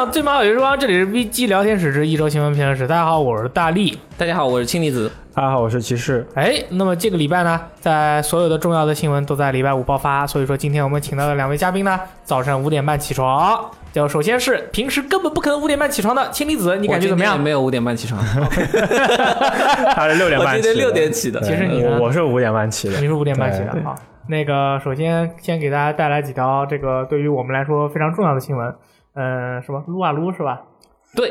享最美好有时光，这里是 VG 聊天室之一周新闻评论室。大家好，我是大力。大家好，我是氢离子。大家好，我是骑士。哎，那么这个礼拜呢，在所有的重要的新闻都在礼拜五爆发，所以说今天我们请到的两位嘉宾呢，早上五点半起床。就首先是平时根本不可能五点半起床的氢离子，你感觉怎么样？没有五点半起床，他是六点半起。我今天六点起的。其实你呢？我是五点半起的。你是五点半起的好，那个首先先给大家带来几条这个对于我们来说非常重要的新闻。呃，什么撸啊撸是吧？对，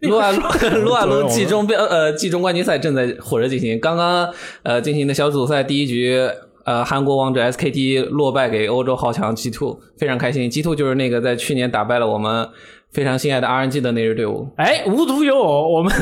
撸啊撸撸啊撸季中标呃季中冠军赛正在火热进行，刚刚呃进行的小组赛第一局。呃，韩国王者 SKT 落败给欧洲豪强 G Two，非常开心。G Two 就是那个在去年打败了我们。非常心爱的 RNG 的那支队伍，哎，无独有偶，我们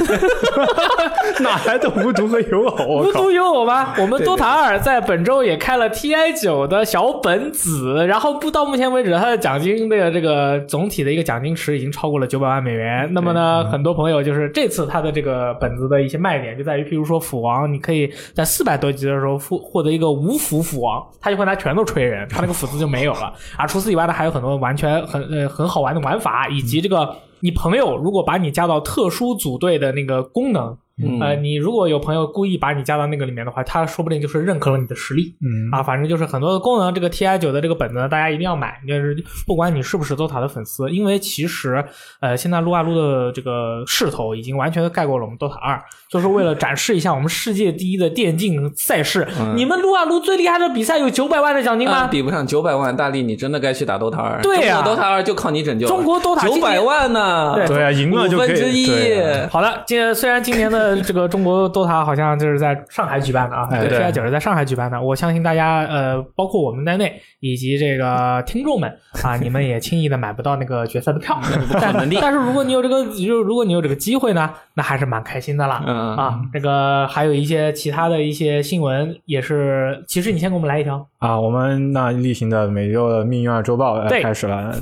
哪来的无独和有偶？无独有偶吗？我们 DOTA 二在本周也开了 TI 九的小本子，然后不到目前为止，它的奖金的这个总体的一个奖金池已经超过了九百万美元。那么呢，很多朋友就是这次它的这个本子的一些卖点就在于，譬如说斧王，你可以在四百多级的时候获获得一个无斧斧王，他就会拿拳头锤人，他那个斧子就没有了。啊，除此以外呢，还有很多完全很呃很好玩的玩法，以及。这个，你朋友如果把你加到特殊组队的那个功能。呃，你如果有朋友故意把你加到那个里面的话，他说不定就是认可了你的实力。嗯啊，反正就是很多的功能，这个 T I 九的这个本子，大家一定要买。就是不管你是不是 DOTA 的粉丝，因为其实呃，现在撸啊撸的这个势头已经完全盖过了我们 DOTA 二。就是为了展示一下我们世界第一的电竞赛事，你们撸啊撸最厉害的比赛有九百万的奖金吗？比不上九百万，大力你真的该去打 DOTA 二。对呀，DOTA 二就靠你拯救。中国 DOTA 九百万呢？对啊，赢了就五分之一。好了，今虽然今年的这个中国。DOTA 好像就是在上海举办的啊，对，T I 九是在上海举办的。我相信大家，呃，包括我们在内，以及这个听众们啊，你们也轻易的买不到那个决赛的票。但但是如果你有这个，就如果你有这个机会呢，那还是蛮开心的啦。嗯啊，这个还有一些其他的一些新闻也是。其实你先给我们来一条啊，我们那例行的每周的命运二周报开始了。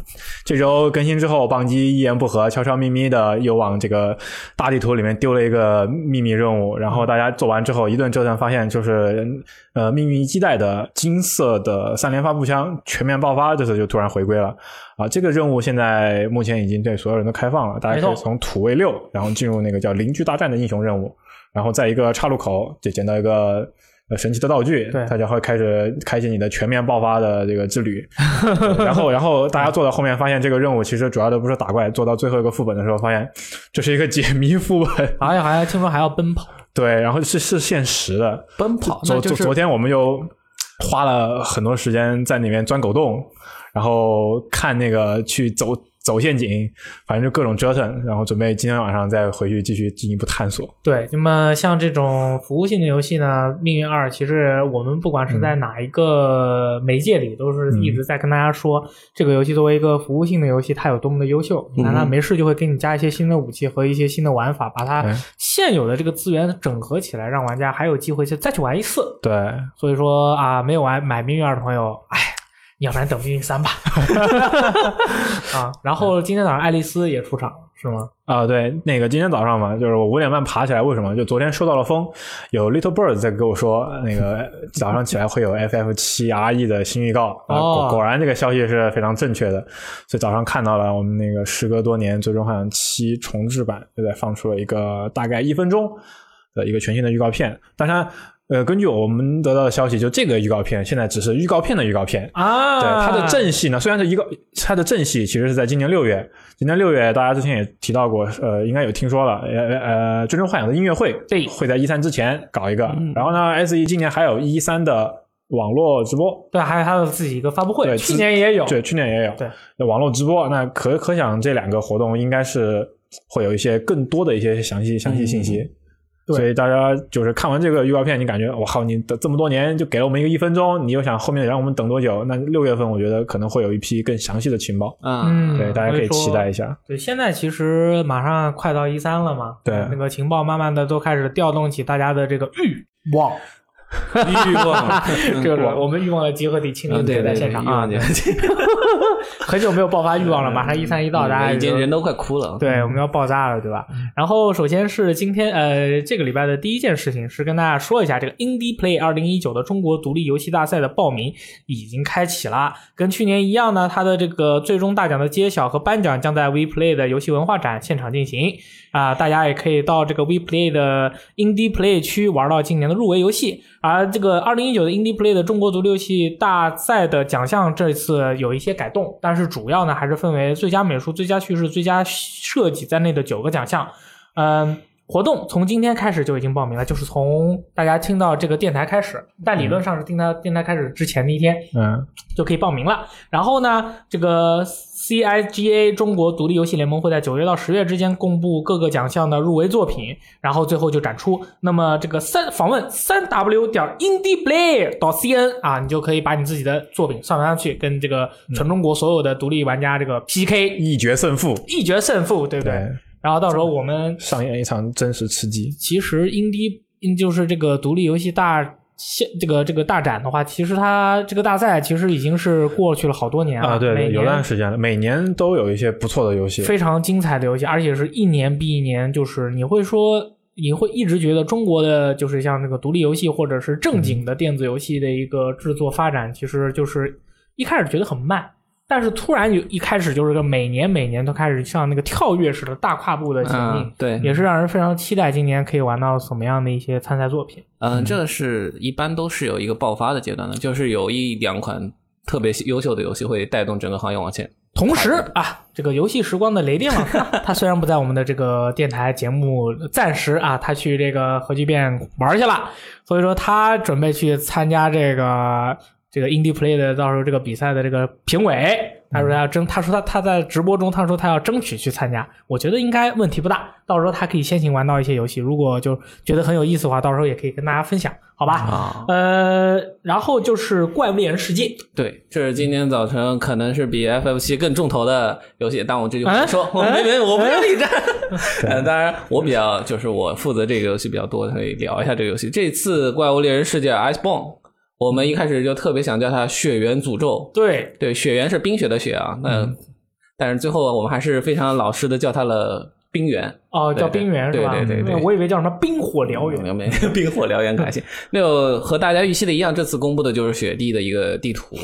这周更新之后，棒机一言不合，悄悄咪咪的又往这个大地图里面丢了一个秘密任务。然后大家做完之后一顿折腾，发现就是呃，命运一基带的金色的三连发步枪全面爆发，这次就突然回归了啊！这个任务现在目前已经对所有人都开放了，大家可以从土卫六，然后进入那个叫邻居大战的英雄任务，然后在一个岔路口就捡到一个。呃，神奇的道具，对，大家会开始开启你的全面爆发的这个之旅。然后，然后大家做到后面，发现这个任务其实主要的不是打怪，做到最后一个副本的时候，发现这是一个解谜副本，而且还听说还要奔跑。对，然后是是限时的奔跑。昨昨昨天我们又花了很多时间在里面钻狗洞，然后看那个去走。走陷阱，反正就各种折腾，然后准备今天晚上再回去继续进一步探索。对，那么像这种服务性的游戏呢，《命运二》其实我们不管是在哪一个媒介里，都是一直在跟大家说，这个游戏作为一个服务性的游戏，它有多么的优秀。你看，它没事就会给你加一些新的武器和一些新的玩法，把它现有的这个资源整合起来，让玩家还有机会去再去玩一次。对，所以说啊，没有玩买《命运二》的朋友，哎。要不然等命运三吧，啊，然后今天早上爱丽丝也出场是吗？啊，对，那个今天早上嘛，就是我五点半爬起来，为什么？就昨天收到了风，有 Little Bird 在跟我说，那个 早上起来会有 FF 七 RE 的新预告，啊，果果然这个消息是非常正确的，所以早上看到了我们那个时隔多年最终幻想七重置版就在放出了一个大概一分钟的一个全新的预告片，当然。呃，根据我们得到的消息，就这个预告片现在只是预告片的预告片啊。对，它的正戏呢，虽然是一个，它的正戏其实是在今年六月。今年六月，大家之前也提到过，呃，应该有听说了，呃呃，最终幻想的音乐会对会在一三之前搞一个。然后呢，S E 今年还有一三的网络直播，对，还有他的自己一个发布会，对，去年也有，对，去年也有，对，网络直播，那可可想这两个活动应该是会有一些更多的一些详细详细信息。所以大家就是看完这个预告片，你感觉我靠，你等这么多年就给了我们一个一分钟，你又想后面让我们等多久？那六月份我觉得可能会有一批更详细的情报。嗯，对，大家可以期待一下。对，现在其实马上快到一三了嘛，对，那个情报慢慢的都开始调动起大家的这个欲望。欲望，这个我们欲望的集合体青年对在现场啊，对，很久没有爆发欲望了，马上一三一到，大家已经人都快哭了。对，我们要爆炸了，对吧？然后首先是今天呃这个礼拜的第一件事情是跟大家说一下，这个 Indie Play 二零一九的中国独立游戏大赛的报名已经开启了，跟去年一样呢，它的这个最终大奖的揭晓和颁奖将在 WePlay 的游戏文化展现场进行。啊，大家也可以到这个 WePlay 的 Indie Play 区玩到今年的入围游戏。而这个二零一九的 Indie Play 的中国独立游戏大赛的奖项这次有一些改动，但是主要呢还是分为最佳美术、最佳叙事、最佳设计在内的九个奖项。嗯，活动从今天开始就已经报名了，就是从大家听到这个电台开始，但理论上是听到电台开始之前的一天，嗯，就可以报名了。然后呢，这个 CIGA 中国独立游戏联盟会在九月到十月之间公布各个奖项的入围作品，然后最后就展出。那么这个三访问三 W 点 IndiePlay 到 CN 啊，你就可以把你自己的作品上传上去，跟这个全中国所有的独立玩家这个 PK 一决胜负，一决胜负，对不对？对，然后到时候我们上演一场真实吃鸡。其实 Indie 就是这个独立游戏大。现这个这个大展的话，其实它这个大赛其实已经是过去了好多年了啊，对对，有段时间了，每年都有一些不错的游戏。非常精彩的游戏，而且是一年比一年，就是你会说，你会一直觉得中国的就是像这个独立游戏或者是正经的电子游戏的一个制作发展，其实就是一开始觉得很慢，但是突然有一开始就是个每年每年都开始像那个跳跃式的大跨步的前进，嗯，对，也是让人非常期待今年可以玩到什么样的一些参赛作品。嗯，这个是一般都是有一个爆发的阶段的，就是有一两款特别优秀的游戏会带动整个行业往前。同时啊，这个游戏时光的雷电老师，他虽然不在我们的这个电台节目，暂时啊，他去这个核聚变玩去了，所以说他准备去参加这个这个 Indie Play 的到时候这个比赛的这个评委。他说他要争，他说他他在直播中他说他要争取去参加，我觉得应该问题不大。到时候他可以先行玩到一些游戏，如果就觉得很有意思的话，到时候也可以跟大家分享，好吧？啊，呃，然后就是《怪物猎人世界》，对，这是今天早晨可能是比 FF 七更重头的游戏，但我这就不嗯说，我没没，我不要力战。呃，当然我比较就是我负责这个游戏比较多，可以聊一下这个游戏。这次《怪物猎人世界》Iceborne，我们一开始就特别想叫它《血缘诅咒》，对，对，血缘是冰雪的雪啊，那、但是最后我们还是非常老实的叫它了冰原。哦，叫冰原是吧？对对对对我以为叫什么冰火燎原。没有没有，冰火燎原感谢。那有和大家预期的一样，这次公布的就是雪地的一个地图。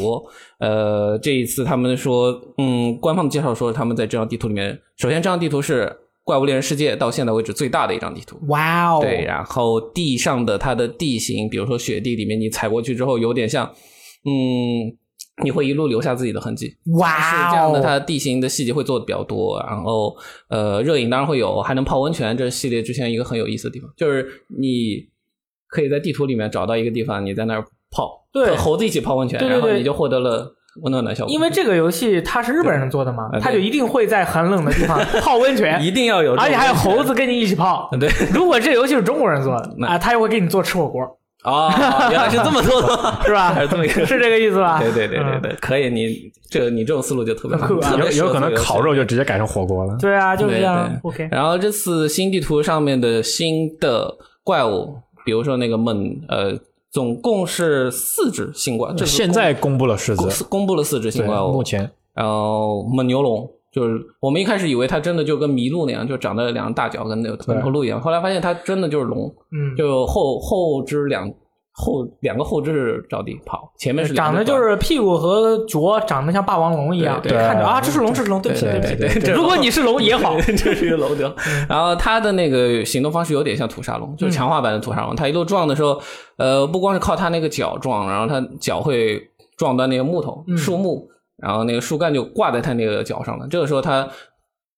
呃，这一次他们说，嗯，官方的介绍说他们在这张地图里面，首先这张地图是《怪物猎人世界》到现在为止最大的一张地图。哇哦！对，然后地上的它的地形，比如说雪地里面，你踩过去之后，有点像，嗯，你会一路留下自己的痕迹。哇哦！是这样的，它地形的细节会做的比较多，然后呃，热饮当然会有，还能泡温泉。这是系列之前一个很有意思的地方，就是你可以在地图里面找到一个地方，你在那儿泡，对和猴子一起泡温泉，然后你就获得了温暖的效果。因为这个游戏它是日本人做的嘛对，他就一定会在很冷的地方 泡温泉，一定要有，而且还有猴子跟你一起泡。对 如果这游戏是中国人做的那啊，他又会给你做吃火锅，哦，原来是这么做的，是吧？还是这么一个是这个意思吧？对对对对嗯。对，可以，你这你这种思路就特别酷啊有有可能烤肉就直接改成火锅了。对啊，就是这样 OK，然后这次新地图上面的新的怪物，比如说那个猛，呃，总共是四只新怪，这次现在公布了四只，公布了四只新对，怪物，目前。然后蒙牛龙。就是我们一开始以为它真的就跟麋鹿那样，就长得两个大脚跟那个跟头鹿一样，后来发现它真的就是龙，嗯，就后后肢两后两个后肢着地跑，前面是长得就是屁股和脚长得像霸王龙一样，对对对看着啊，这是龙，这是龙，对不起，对不起。对对对如果你是龙也好，这是一个龙雕。然后它的那个行动方式有点像土沙龙，就是强化版的土沙龙。它一路撞的时候，呃，不光是靠它那个脚撞，然后它脚会撞断那个木头、树木，然后那个树干就挂在它那个脚上了。这个时候它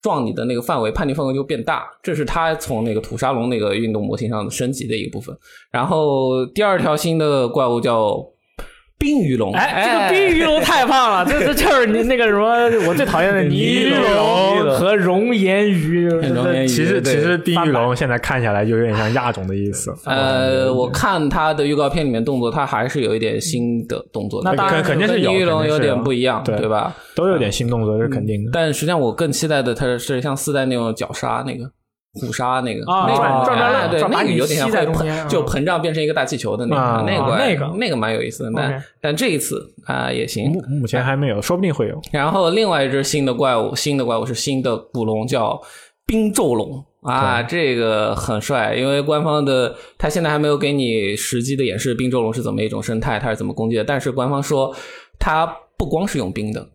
撞你的那个范围，判定范围就变大，这是它从那个土沙龙那个运动模型上的升级的一个部分。然后第二条新的怪物叫冰鱼龙，哎，这个冰鱼龙太胖了，这这就是你那个什么，我最讨厌的泥龙和熔岩鱼。其实其实冰鱼龙现在看下来就有点像亚种的意思。呃，我看它的预告片里面动作，它还是有一点新的动作。那当然肯肯定是有，跟玉龙有点不一样，对对吧？都有点新动作，这是肯定的。但实际上我更期待的它是像四代那种绞杀那个，虎鲨那个啊那个转转转哎对，转把你那个有点像在中间膨就膨胀变成一个大气球的那啊个，那个那个那个蛮有意思的。但但这一次啊也行目。目前还没有，说不定会有。然后另外一只新的怪物，新的怪物是新的古龙，叫冰咒龙啊，这个很帅，因为官方的他现在还没有给你实际的演示冰咒龙是怎么一种生态，它是怎么攻击的，但是官方说它不光是用冰的。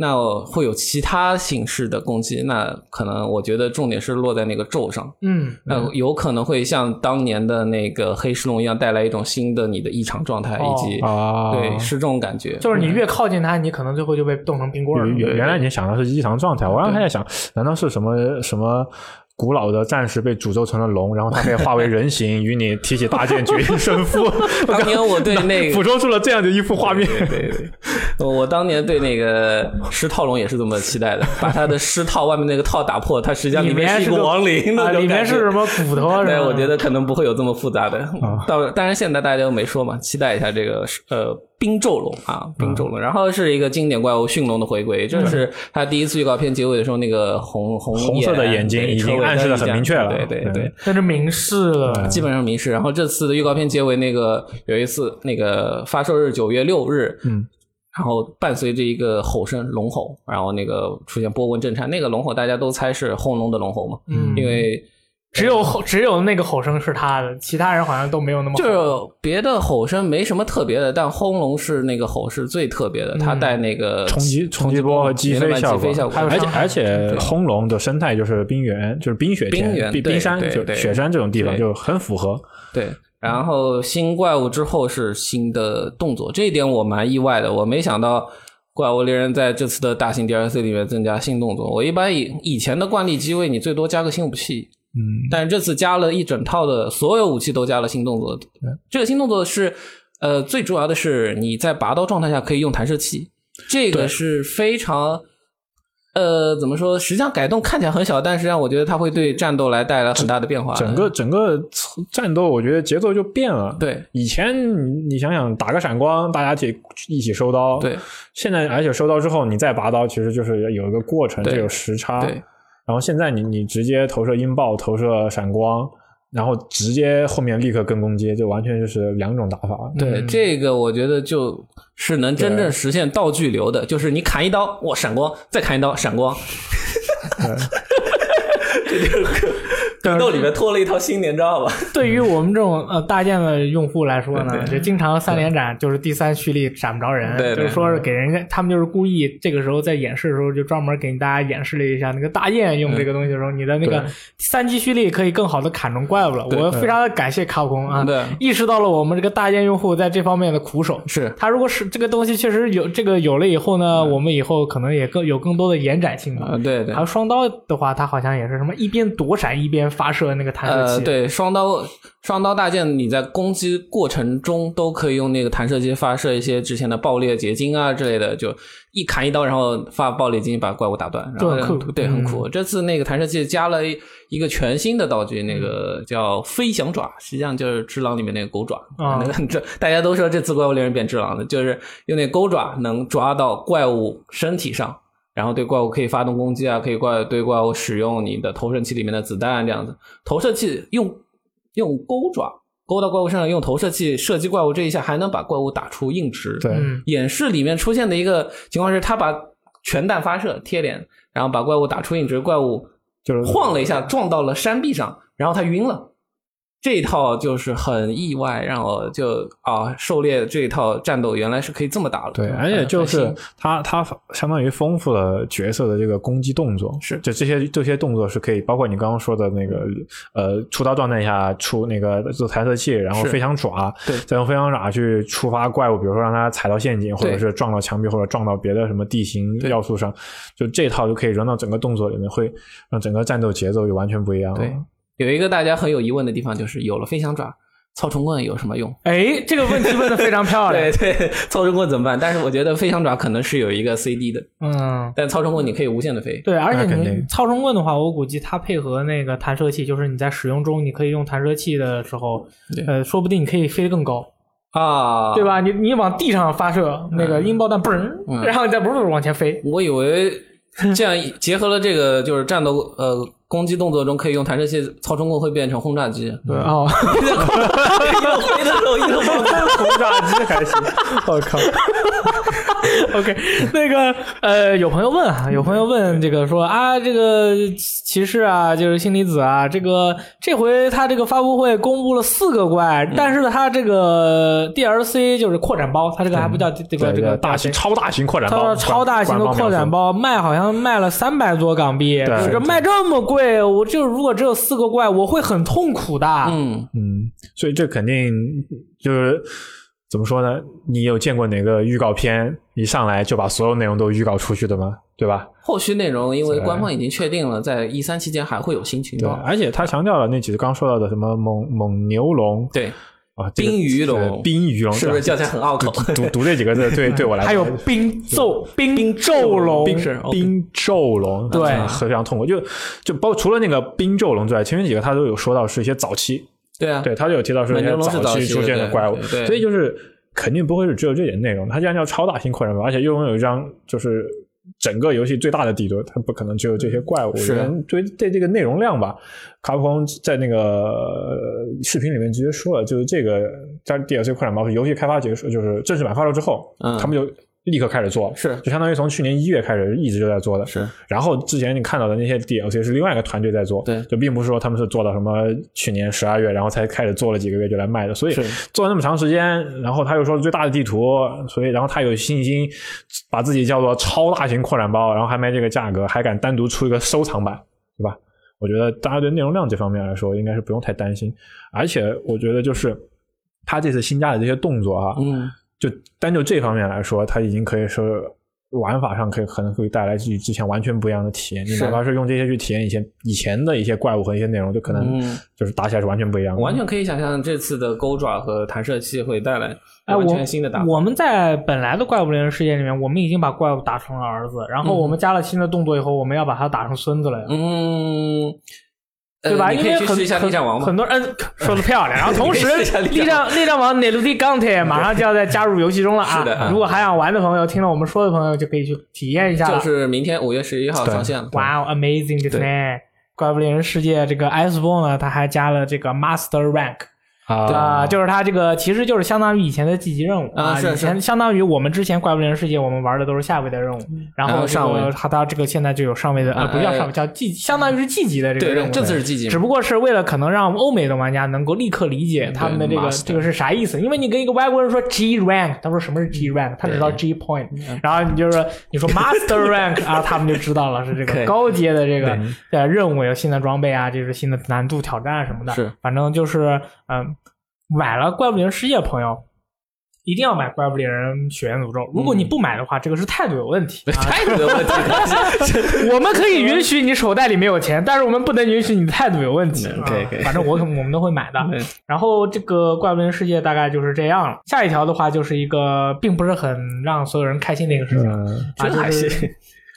那会有其他形式的攻击，那可能我觉得重点是落在那个咒上，嗯，那有可能会像当年的那个黑石龙一样，带来一种新的你的异常状态，哦以及啊，对是这种感觉，就是你越靠近它，你可能最后就被冻成冰棍儿了。原原来你想的是异常状态，我刚才在想，难道是什么什么古老的战士被诅咒成了龙，然后他可以化为人形，与你提起大剑决一胜负？当年我对那个 捕捉出了这样的一幅画面。对对，我当年对那个狮套龙也是这么期待的，把他的狮套外面那个套打破，它实际上里面是一个亡灵啊，那种感觉里面是什么骨头啊？对，我觉得可能不会有这么复杂的。到当然现在大家都没说嘛，期待一下这个呃冰咒龙啊，冰咒龙。然后是一个经典怪物驯龙的回归，这是他第一次预告片结尾的时候那个红红红色的眼睛已经暗示得灯一下很明确了对对对对。那是明示了。基本上明示。然后这次的预告片结尾那个有一次那个发售日九月六日，嗯，然后伴随着一个吼声龙吼，然后那个出现波纹震颤，那个龙吼大家都猜是轰龙的龙吼嘛，嗯因为只有吼只有那个吼声是他的，其他人好像都没有那么。就是别的吼声没什么特别的，但轰龙是那个吼是最特别的，它带那个冲击冲击波和击飞效果而且而且轰龙的生态就是冰原，就是冰雪天冰冰原对冰山，就雪山这种地方就很符合。对，然后新怪物之后是新的动作，这一点我蛮意外的，我没想到。怪物猎人在这次的大型 DLC 里面增加新动作，我一般以以前的惯例机位，你最多加个新武器，嗯，但是这次加了一整套的所有武器都加了新动作。这个新动作是，呃，最主要的是你在拔刀状态下可以用弹射器，这个是非常，呃，怎么说？实际上改动看起来很小，但实际上我觉得它会对战斗来带来很大的变化。整个整个战斗，我觉得节奏就变了。对以前你你想想，打个闪光，大家一起一起收刀。对，现在而且收刀之后，你再拔刀，其实就是有一个过程，对这有时差。对然后现在你你直接投射音爆，投射闪光，然后直接后面立刻跟攻击，就完全就是两种打法。对，这个我觉得就是能真正实现道具流的，就是你砍一刀，哇，闪光，再砍一刀，闪光。这就 是格斗里面拖了一套新年招吧？对于我们这种呃大件的用户来说呢，就经常三连斩就是第三蓄力斩不着人，对对就是说是给人家他们就是故意这个时候在演示的时候就专门给大家演示了一下那个大雁用这个东西的时候，你的那个三级蓄力可以更好的砍中怪物了。我非常的感谢卡普空啊对，意识到了我们这个大雁用户在这方面的苦手。是他如果是这个东西确实有这个有了以后呢，我们以后可能也更有更多的延展性啊，嘛。对对还有。双刀的话，它好像也是什么一边躲闪一边发射那个弹射呃，对，双刀双刀大剑，你在攻击过程中都可以用那个弹射器发射一些之前的爆裂结晶啊之类的，就一砍一刀，然后发爆裂结晶把怪物打断，然后这很酷对，很嗯酷。这次那个弹射器加了一个全新的道具，那个叫飞翔爪，实际上就是只狼里面那个狗爪。啊那个 这大家都说这次怪物猎人变只狼的，就是用那钩爪能抓到怪物身体上。然后对怪物可以发动攻击啊，可以怪对怪物使用你的投射器里面的子弹这样子。投射器用用钩爪勾到怪物身上，用投射器射击怪物，这一下还能把怪物打出硬直。对，嗯，演示里面出现的一个情况是，他把全弹发射贴脸，然后把怪物打出硬直，怪物就是晃了一下撞到了山壁上，然后他晕了。这一套就是很意外，让我就啊，狩猎这一套战斗原来是可以这么打的。对，嗯而且就是它它相当于丰富了角色的这个攻击动作，是就这些这些动作是可以，包括你刚刚说的那个呃出刀状态下出那个做弹射器，然后是飞翔爪，对再用飞翔爪去触发怪物，比如说让它踩到陷阱，或者是撞到墙壁，或者撞到别的什么地形要素上，就这套就可以融到整个动作里面，会让整个战斗节奏就完全不一样了。对有一个大家很有疑问的地方，就是有了飞翔爪，操虫棍有什么用？哎，这个问题问的非常漂亮。对 对，操虫棍怎么办？但是我觉得飞翔爪可能是有一个 CD 的，嗯，但操虫棍你可以无限的飞。对，而且操虫棍的话，我估计它配合那个弹射器，就是你在使用中，你可以用弹射器的时候，呃，说不定你可以飞得更高，啊，对？吧？你你往地上发射那个音爆弹，嘣然后你再嘣儿往前飞。我以为 这样结合了这个就是战斗呃攻击动作中可以用弹射器操冲过会变成轰炸机。对哦，有飞的时候一路轰炸机还行，我靠。OK，那个呃，有朋友问啊，有朋友问这个说啊，这个骑士啊，就是星离子啊，这个这回他这个发布会公布了四个怪，但是他这个 DLC 就是扩展包，他这个还不叫这个这个大型超大型扩展他包，说超大型的扩展包卖好像卖了三百多港币，对这卖这么贵，我就如果只有四个怪，我会很痛苦的。嗯，嗯，所以这肯定就是怎么说呢？你有见过哪个预告片一上来就把所有内容都预告出去的吗？对吧？后续内容因为官方已经确定了，在一三期间还会有新情对，报。而且他强调了那几个刚说到的什么蒙蒙牛龙对，啊，这个冰鱼龙冰鱼龙是不是对叫起来很拗口？读读这几个字对对我来说还有冰咒冰咒龙，冰咒龙，对啊非常痛苦。就就包括除了那个冰咒龙之外，前面几个他都有说到是一些早期，对啊，对他就有提到说一些美牛龙是早期期出现的怪物，所以就是肯定不会是只有这点内容。它既然叫超大型扩展包，而且又拥有一张就是整个游戏最大的地图，它不可能只有这些怪物。是我觉得对对这个内容量吧，卡普空在那个呃视频里面直接说了，就是这个在 DLC 扩展包是游戏开发结束，就是正式版发售之后，嗯他们就。立刻开始做，是就相当于从去年一月开始一直就在做的，是。然后之前你看到的那些 DLC 是另外一个团队在做，对就并不是说他们是做到什么去年十二月，然后才开始做了几个月就来卖的，所以做了那么长时间，然后他又说最大的地图，所以然后他有信心把自己叫做超大型扩展包，然后还卖这个价格，还敢单独出一个收藏版，对吧？我觉得大家对内容量这方面来说，应该是不用太担心，而且我觉得就是他这次新加的这些动作啊，嗯，就单就这方面来说，它已经可以说玩法上可以可能会带来与之前完全不一样的体验。你是哪怕是用这些去体验以前以前的一些怪物和一些内容，就可能嗯就是打起来是完全不一样的。完全可以想象这次的钩爪和弹射器会带来哎，完我全新的打法。我们在本来的怪物猎人世界里面，我们已经把怪物打成了儿子，然后嗯我们加了新的动作以后，我们要把它打成孙子了呀。嗯，呃对吧？你因为很可以去 试一下力战王嘛很。多人嗯说的漂亮。然后同时，力力战力量王 n e l u d i Gauntlet 马上就要再加入游戏中了啊！是的啊如果还想玩的朋友，听了我们说的朋友就可以去体验一下了。就是明天五月十一号上线了。哇、wow, amazing 这对！怪物猎人世界这个 Iceborne 呢，它还加了这个 Master Rank 啊。啊、就是它这个其实就是相当于以前的季级任务啊是以前相当于我们之前怪物猎人世界我们玩的都是下位的任务，然后上位个它它这个现在就有上位的，呃，不叫上位，叫季，相当于是季级的这个任务。这次是季节只。不过是为了可能让欧美的玩家能够立刻理解他们的这个这个是啥意思，因为你跟一个外国人说 G rank，他说什么是 G rank，他只知道 G point，然后你就说你说 Master rank 啊，他们就知道了是这个高阶的这个呃任务有新的装备啊，这是新的难度挑战什么的，是。反正就是嗯，买了怪物猎人世界的朋友。一定要买怪物猎人血缘诅咒。如果你不买的话，这个是态度有问题。啊态度有问题，我们可以允许你手袋里没有钱，但是我们不能允许你态度有问题。嗯可以可以啊反正我我们都会买的对。然后这个怪物猎人世界大概就是这样了。下一条的话就是一个并不是很让所有人开心的一个事情、嗯，啊，这还就是行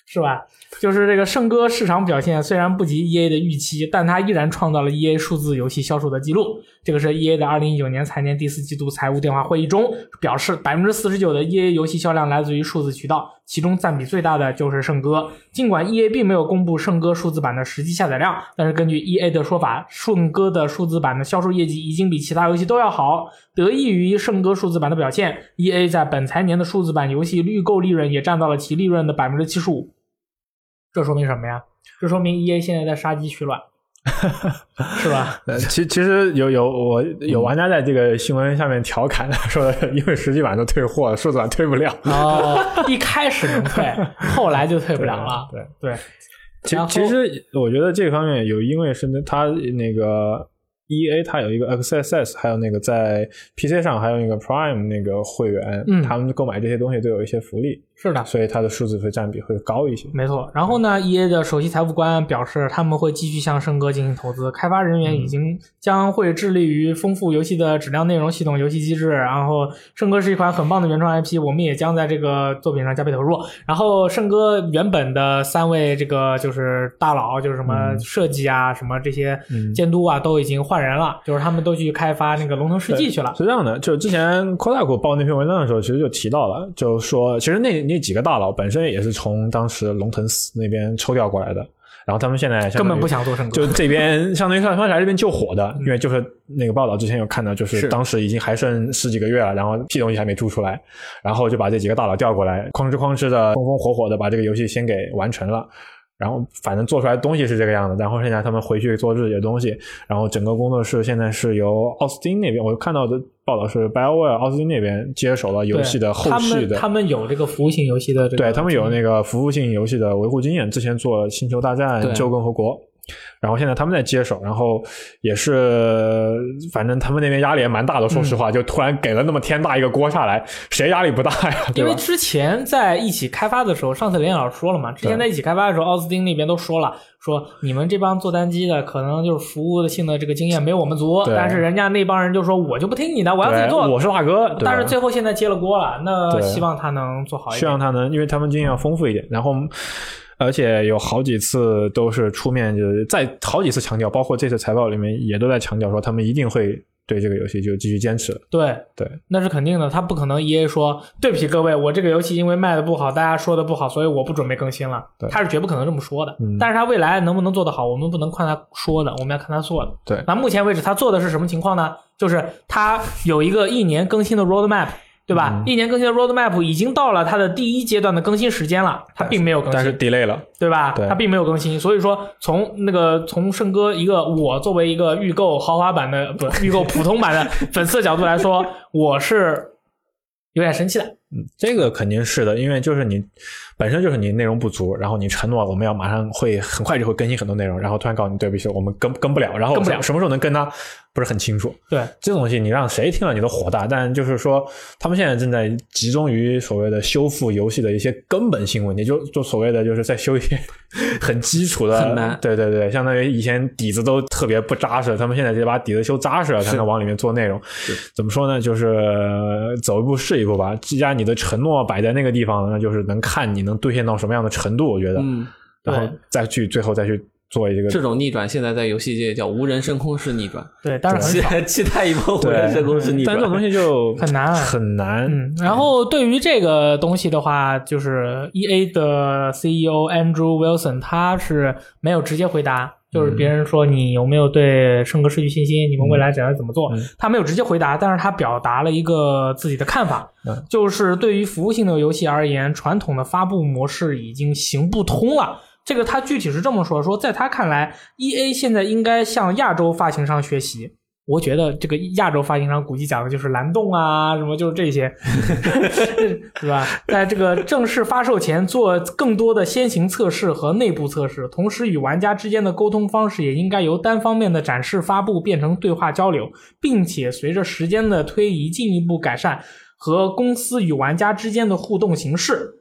是吧？就是这个圣歌市场表现虽然不及 E A 的预期，但它依然创造了 E A 数字游戏销售的记录。这个是 E A 的二零一九年财年第四季度财务电话会议中表示，百分之四十九的 E A 游戏销量来自于数字渠道，其中占比最大的就是圣歌。尽管 E A 并没有公布圣歌数字版的实际下载量，但是根据 E A 的说法，圣歌的数字版的销售业绩已经比其他游戏都要好。得益于圣歌数字版的表现，E A 在本财年的数字版游戏预购利润也占到了其利润的百分之七十五。这说明什么呀？这说明 E A 现在在杀鸡取卵，是吧？呃其其实有有我有玩家在这个新闻下面调侃说，因为实际版都退货了，数字版退不了。哦，一开始能退，后来就退不了了。对对，其其实我觉得这方面有，因为是它那个 E A 它有一个 XSS，还有那个在 P C 上还有那个 Prime 那个会员，嗯他们购买这些东西都有一些福利，是的，所以它的数字会占比会高一些。没错。然后呢，E A 的首席财务官表示，他们会继续向圣歌进行投资，开发人员已经将会致力于丰富游戏的质量、内容、系统、游戏机制。然后，圣歌是一款很棒的原创 IP，我们也将在这个作品上加倍投入。然后，圣歌原本的三位这个就是大佬，就是什么设计啊、什么这些嗯监督啊，都已经换人了，就是他们都去开发那个龙腾世纪去了。是这样的，就之前 Kotaku 报那篇文章的时候，其实就提到了，就说其实那那几个大佬本身也是从当时龙腾寺那边抽调过来的，然后他们现在根本不想做圣歌，就这边 相当于算算是来这边救火的，因为就是那个报道之前有看到，就是当时已经还剩十几个月了，然后屁东西还没出出来，然后就把这几个大佬调过来，哐哧哐哧的，风风火火的把这个游戏先给完成了。然后反正做出来的东西是这个样子，然后现在他们回去做自己的东西，然后整个工作室现在是由奥斯汀那边，我看到的报道是 BioWare 奥斯汀那边接手了游戏的后续的，他们有这个服务性游戏的，对他们有那个服务性游戏的维护经验，之前做星球大战、旧共和国。然后现在他们在接手，然后也是，反正他们那边压力也蛮大的。说实话，就突然给了那么天大一个锅下来，谁压力不大呀？因为之前在一起开发的时候，上次林老师说了嘛，之前在一起开发的时候，奥斯汀那边都说了，说你们这帮做单机的，可能就是服务性的这个经验没有我们足。但是人家那帮人就说，我就不听你的，我要自己做，我是大哥。但是最后现在接了锅了，那希望他能做好一点。希望他能，因为他们经验要丰富一点。然后。而且有好几次都是出面，就是在好几次强调，包括这次财报里面也都在强调说，他们一定会对这个游戏就继续坚持。对对，那是肯定的，他不可能 E A 说对不起各位，我这个游戏因为卖的不好，大家说的不好，所以我不准备更新了。他是绝不可能这么说的。但是他未来能不能做得好，我们不能看他说的，我们要看他做的。对，那目前为止他做的是什么情况呢？就是他有一个一年更新的 roadmap。对吧？一年更新的 roadmap 已经到了它的第一阶段的更新时间了，它并没有更新，但是 delay 了，对吧？它并没有更新，所以说从那个从圣哥一个我作为一个预购豪华版的不预购普通版的粉丝的角度来说，我是有点生气的。嗯，这个肯定是的，因为就是你本身就是你内容不足，然后你承诺我们要马上会很快就会更新很多内容，然后突然告诉你对不起，我们跟跟不了，然后跟不了，什么时候能跟呢？不是很清楚。对这种东西，你让谁听了你都火大。但就是说，他们现在正在集中于所谓的修复游戏的一些根本性问题，就就所谓的就是在修一些 很基础的，很难。对对对，相当于以前底子都特别不扎实，他们现在就把底子修扎实了，才能往里面做内容。怎么说呢？就是走一步是一步吧。既然你的承诺摆在那个地方，那就是能看你能兑现到什么样的程度。我觉得，嗯，然后再去最后再去。做一个这种逆转，现在在游戏界叫无人深 空式逆转。对，但是期期待一波无人深空式逆转，但这种东西就很难很难。嗯，然后对于这个东西的话，就是 E A 的 CEO Andrew Wilson 他是没有直接回答，就是别人说你有没有对圣歌失去信心，你们未来想要怎么做，他没有直接回答，但是他表达了一个自己的看法，就是对于服务性的游戏而言，传统的发布模式已经行不通了。这个他具体是这么说：说在他看来，E A 现在应该向亚洲发行商学习。我觉得这个亚洲发行商估计讲的就是蓝洞啊，什么就是这些，对吧？在这个正式发售前做更多的先行测试和内部测试，同时与玩家之间的沟通方式也应该由单方面的展示发布变成对话交流，并且随着时间的推移进一步改善和公司与玩家之间的互动形式。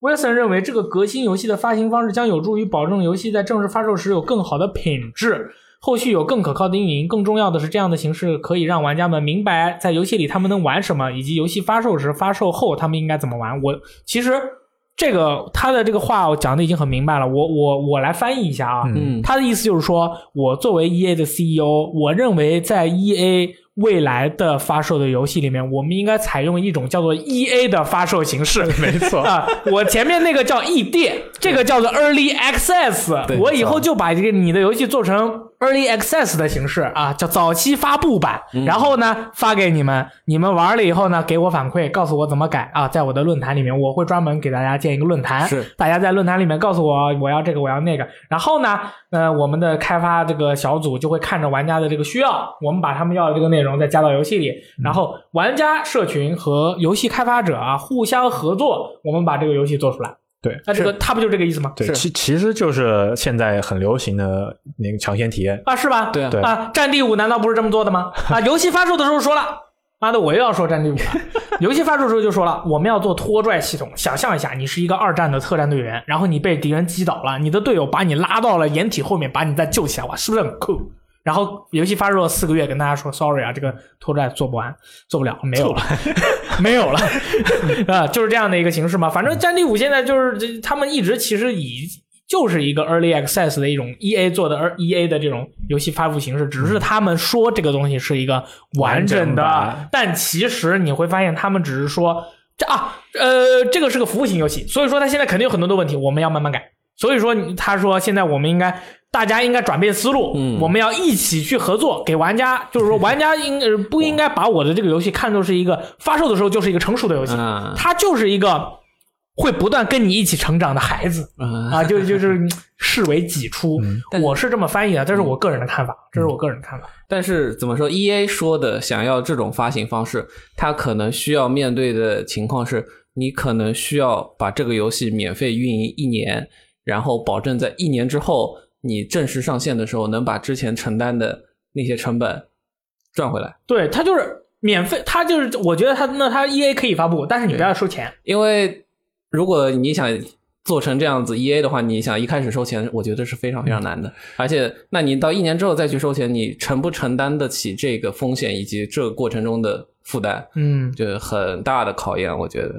Wilson 认为，这个革新游戏的发行方式将有助于保证游戏在正式发售时有更好的品质，后续有更可靠的运营。更重要的是，这样的形式可以让玩家们明白在游戏里他们能玩什么，以及游戏发售时、发售后他们应该怎么玩。我其实这个他的这个话我讲的已经很明白了，我我我来翻译一下啊，嗯，他的意思就是说，我作为 EA 的 CEO，我认为在 EA。未来的发售的游戏里面，我们应该采用一种叫做 E A 的发售形式。没错啊，我前面那个叫 E D，这个叫做 Early Access。我以后就把这个你的游戏做成。Early Access 的形式啊，叫早期发布版，然后呢发给你们，你们玩了以后呢给我反馈，告诉我怎么改啊，在我的论坛里面，我会专门给大家建一个论坛，是。大家在论坛里面告诉我我要这个我要那个，然后呢，呃，我们的开发这个小组就会看着玩家的这个需要，我们把他们要的这个内容再加到游戏里，然后玩家社群和游戏开发者啊互相合作，我们把这个游戏做出来。对，那这个他不就这个意思吗？对，其其实就是现在很流行的那个抢先体验啊，是吧？对对啊，战地五难道不是这么做的吗？啊，游戏发售的时候说了，妈的，我又要说战地五了。游戏发售的时候就说了，我们要做拖拽系统。想象一下，你是一个二战的特战队员，然后你被敌人击倒了，你的队友把你拉到了掩体后面，把你再救起来，哇，是不是很酷？然后游戏发售了四个月，跟大家说 sorry 啊，这个拖拽做不完，做不了，没有了，没有了啊，就是这样的一个形式嘛。反正《战地五》现在就是他们一直其实以就是一个 early access 的一种 E A 做的，而 E A 的这种游戏发布形式，只是他们说这个东西是一个完整的，但其实你会发现他们只是说这啊呃这个是个服务型游戏，所以说它现在肯定有很多的问题，我们要慢慢改。所以说他说现在我们应该大家应该转变思路，嗯我们要一起去合作，给玩家就是说玩家应呃不应该把我的这个游戏看作是一个发售的时候就是一个成熟的游戏，啊它就是一个会不断跟你一起成长的孩子啊 啊，就就是视为己出。但我是这么翻译的，这是我个人的看法，这是我个人的看法。但是怎么说？E A 说的想要这种发行方式，他可能需要面对的情况是，你可能需要把这个游戏免费运营一年，然后保证在一年之后，你正式上线的时候能把之前承担的那些成本赚回来。对，它就是免费，它就是我觉得它那它 E A 可以发布，但是你不要收钱。因为如果你想做成这样子 E A 的话，你想一开始收钱，我觉得是非常非常难的。而且，那你到一年之后再去收钱，你承不承担得起这个风险以及这个过程中的负担，嗯，就是很大的考验。我觉得，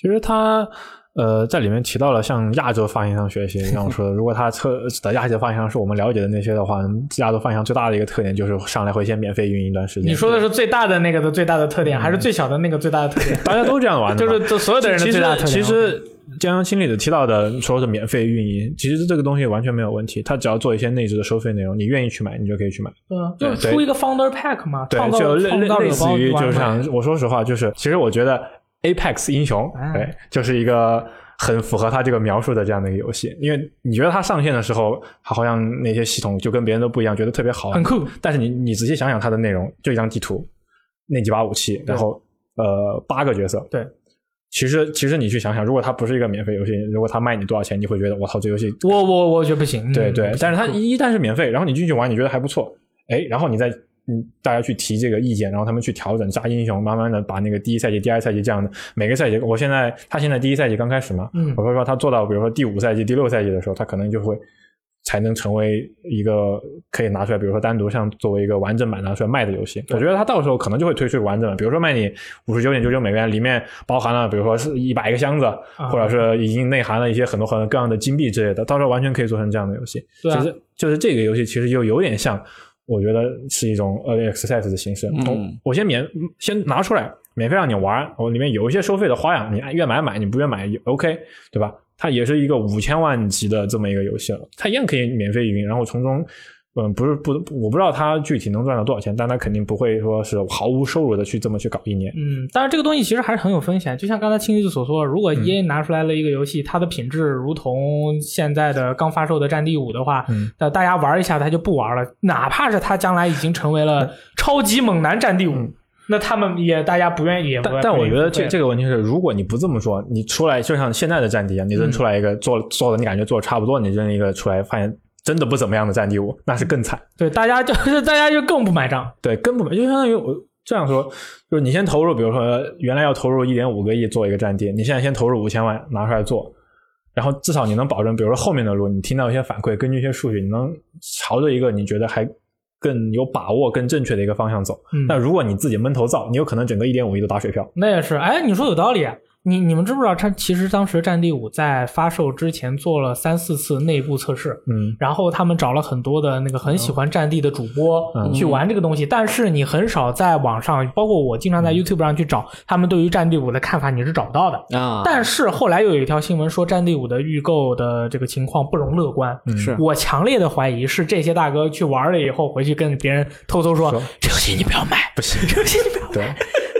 其实他呃在里面提到了向亚洲发行商学习，像我说的，如果他测的亚洲发行商是我们了解的那些的话，亚洲发行商最大的一个特点就是上来会先免费运营一段时间。你说的是最大的那个的最大的特点，还是最小的那个最大的特点？大家都这样玩的就，是这所有的人的其实最大的特点。其实江阳经理的提到的说是免费运营，其实这个东西完全没有问题，他只要做一些内置的收费内容，你愿意去买，你就可以去买。嗯，就是出一个 Founder Pack 嘛，对就类类似于就像我说实话，就是其实我觉得 Apex 英雄，哎对，就是一个很符合他这个描述的这样的一个游戏，因为你觉得它上线的时候，它好像那些系统就跟别人都不一样，觉得特别好。很，酷。但是你你仔细想想它的内容，就一张地图，那几把武器，然后呃八个角色，对。其实，其实你去想想，如果它不是一个免费游戏，如果它卖你多少钱，你会觉得我操，这游戏我我我觉得不行。嗯对对，但是它一一旦是免费，然后你进去玩，你觉得还不错，哎，然后你再嗯大家去提这个意见，然后他们去调整加英雄，慢慢的把那个第一赛季、第二赛季这样的每个赛季，我现在他现在第一赛季刚开始嘛，嗯我会说他做到比如说第五赛季、第六赛季的时候，他可能就会。才能成为一个可以拿出来，比如说单独像作为一个完整版拿出来卖的游戏。我觉得他到时候可能就会推出完整版，比如说卖你五十九点九九美元，里面包含了比如说是一百个箱子，啊或者是已经内含了一些很多很多各样的金币之类的，到时候完全可以做成这样的游戏。对啊其实就是这个游戏其实又有点像，我觉得是一种 early access 的形式。嗯我我先免先拿出来，免费让你玩，我里面有一些收费的花样，你爱愿买买，你不愿买也 OK，对吧？它也是一个五千万级的这么一个游戏了，它一样可以免费运营，然后从中。嗯，不是不，我不知道他具体能赚到多少钱，但他肯定不会说是毫无收入的去这么去搞一年。嗯，但是这个东西其实还是很有风险，就像刚才青鱼所说，如果嗯 E A 拿出来了一个游戏，它的品质如同现在的刚发售的《战地五》的话，嗯那大家玩一下它就不玩了，哪怕是它将来已经成为了超级猛男《战地五》，那他们也大家不愿意但但我觉得这这这个问题是，如果你不这么说，你出来就像现在的战地啊，你扔出来一个做做的你感觉做的差不多，你扔一个出来，发现真的不怎么样的战地五，那是更惨。对大家就是大家就更不买账。对，更不买就相当于我这样说，就是你先投入，比如说原来要投入一点五个亿做一个战地，你现在先投入五千万拿出来做，然后至少你能保证，比如说后面的路，你听到一些反馈，根据一些数据，你能朝着一个你觉得还更有把握、更正确的一个方向走。嗯但如果你自己闷头造，你有可能整个一点五亿都打水漂。那也是，哎，你说有道理啊。你你们知不知道，他其实当时《战地五》在发售之前做了三四次内部测试，嗯，然后他们找了很多的那个很喜欢战地的主播嗯去玩这个东西，但是你很少在网上，包括我经常在 YouTube 上去找他们对于战地五的看法，你是找不到的。啊，但是后来又有一条新闻说，战地五的预购的这个情况不容乐观。嗯是我强烈的怀疑是这些大哥去玩了以后，回去跟别人偷偷说说这游戏你不要买，不行，这游戏你不要买。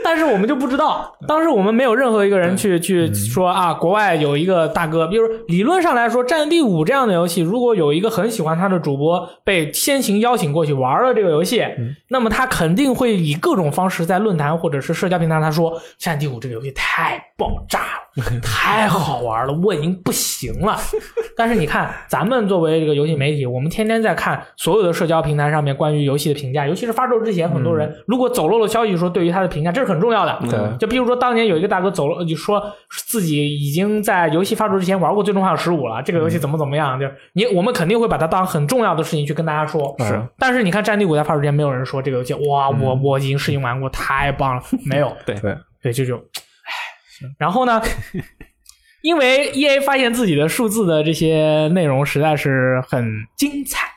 对，但是我们就不知道，当时我们没有任何一个人去去说啊，国外有一个大哥，比如理论上来说，《战地五》这样的游戏，如果有一个很喜欢他的主播被先行邀请过去玩了这个游戏，那么他肯定会以各种方式在论坛或者是社交平台他说，《战地五》这个游戏太爆炸了，太好玩了，我已经不行了。但是你看，咱们作为这个游戏媒体，我们天天在看所有的社交平台上面关于游戏的评价，尤其是发售之前，很多人如果走漏了消息说对于它的评价，这是很重要的。对。就比如说当年有一个大哥走了，就说自己已经在游戏发售之前玩过《最终幻想十五》了，这个游戏怎么怎么样，就是你我们肯定会把它当很重要的事情去跟大家说。是。但是你看《战地五》在发售之前，没有人说这个游戏，哇，我我已经试营玩过，太棒了，没有。对。对，对，这就，唉，然后呢，因为 E A 发现自己的数字的这些内容实在是很精彩，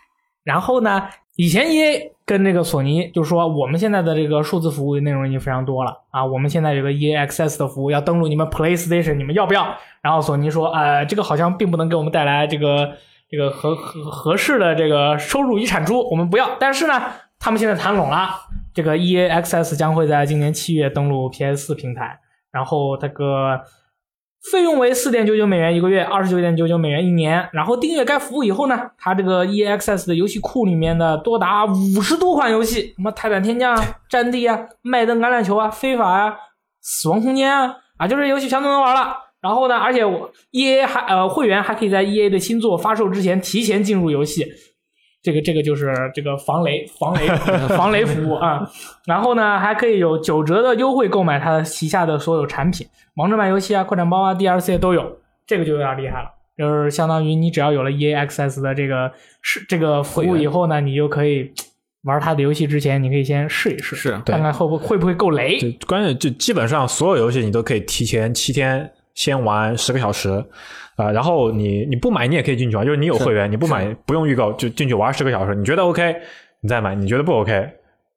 然后呢，以前 E A 跟这个索尼就说，我们现在的这个数字服务内容已经非常多了啊，我们现在有个 EA Access 的服务要登录你们 PlayStation，你们要不要？然后索尼说，呃，这个好像并不能给我们带来这个这个合合合适的这个收入与产出，我们不要。但是呢，他们现在谈拢了，这个 EA Access 将会在今年七月登陆 PS 四平台，然后这个。费用为四点九九美元一个月，二十九点九九美元一年。然后订阅该服务以后呢，它这个 EXS 的游戏库里面的多达五十多款游戏，什么泰坦天降啊、战地啊、麦登橄榄球啊、非法啊、死亡空间啊，啊，就这游戏全都能玩了。然后呢，而且我 EA 还呃会员还可以在 EA 的新作发售之前提前进入游戏。这个这个就是这个防雷 防雷防雷服务。啊，然后呢还可以有九折的优惠购买它旗下的所有产品，王者版游戏啊、扩展包啊、DLC 都有，这个就有点厉害了，就是相当于你只要有了 EA Access 的这个是这个服务以后呢，你就可以玩它的游戏之前，你可以先试一试，是看看会不会不会够雷。关键就基本上所有游戏你都可以提前七天先玩十个小时。啊，然后你你不买你也可以进去玩，就是你有会员，你不买不用预购就进去玩十个小时，你觉得 OK，你再买，你觉得不 OK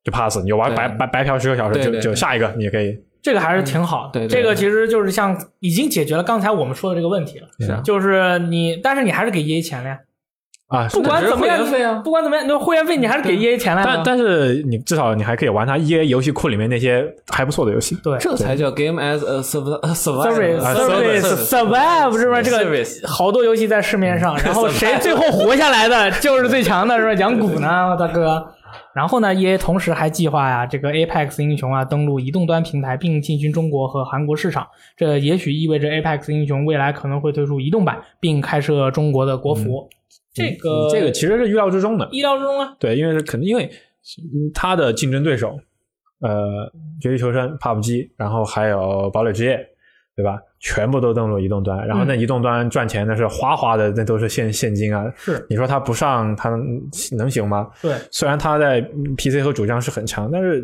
就 pass，你就玩白白白嫖十个小时就就下一个你也可以。这个还是挺好，对，这个其实就是像已经解决了刚才我们说的这个问题了，是，就是你，但是你还是给 EA 钱了呀。啊，不管怎么样，不管怎么样，那会员费你还是给 EA 钱了。但但是你至少你还可以玩它 EA 游戏库里面那些还不错的游戏。对，这才叫 Game as a Service，Service，Survive 是吧？这个好多游戏在市面上，然后谁最后活下来的 就是最强的，是吧？养蛊呢，大哥。然后呢，EA 同时还计划呀，这个 Apex 英雄啊登陆移动端平台，并进军中国和韩国市场。这也许意味着 Apex 英雄未来可能会推出移动版，并开设中国的国服。这个这个其实是预料之中的，意料之中啊。对，因为是肯定，因为他的竞争对手，呃，绝地求生、PUBG，然后还有堡垒之夜，对吧？全部都登陆移动端，然后那移动端赚钱那是哗哗的，那都是现现金啊。是，你说他不上，他能行吗？对，虽然他在 PC 和主将是很强，但是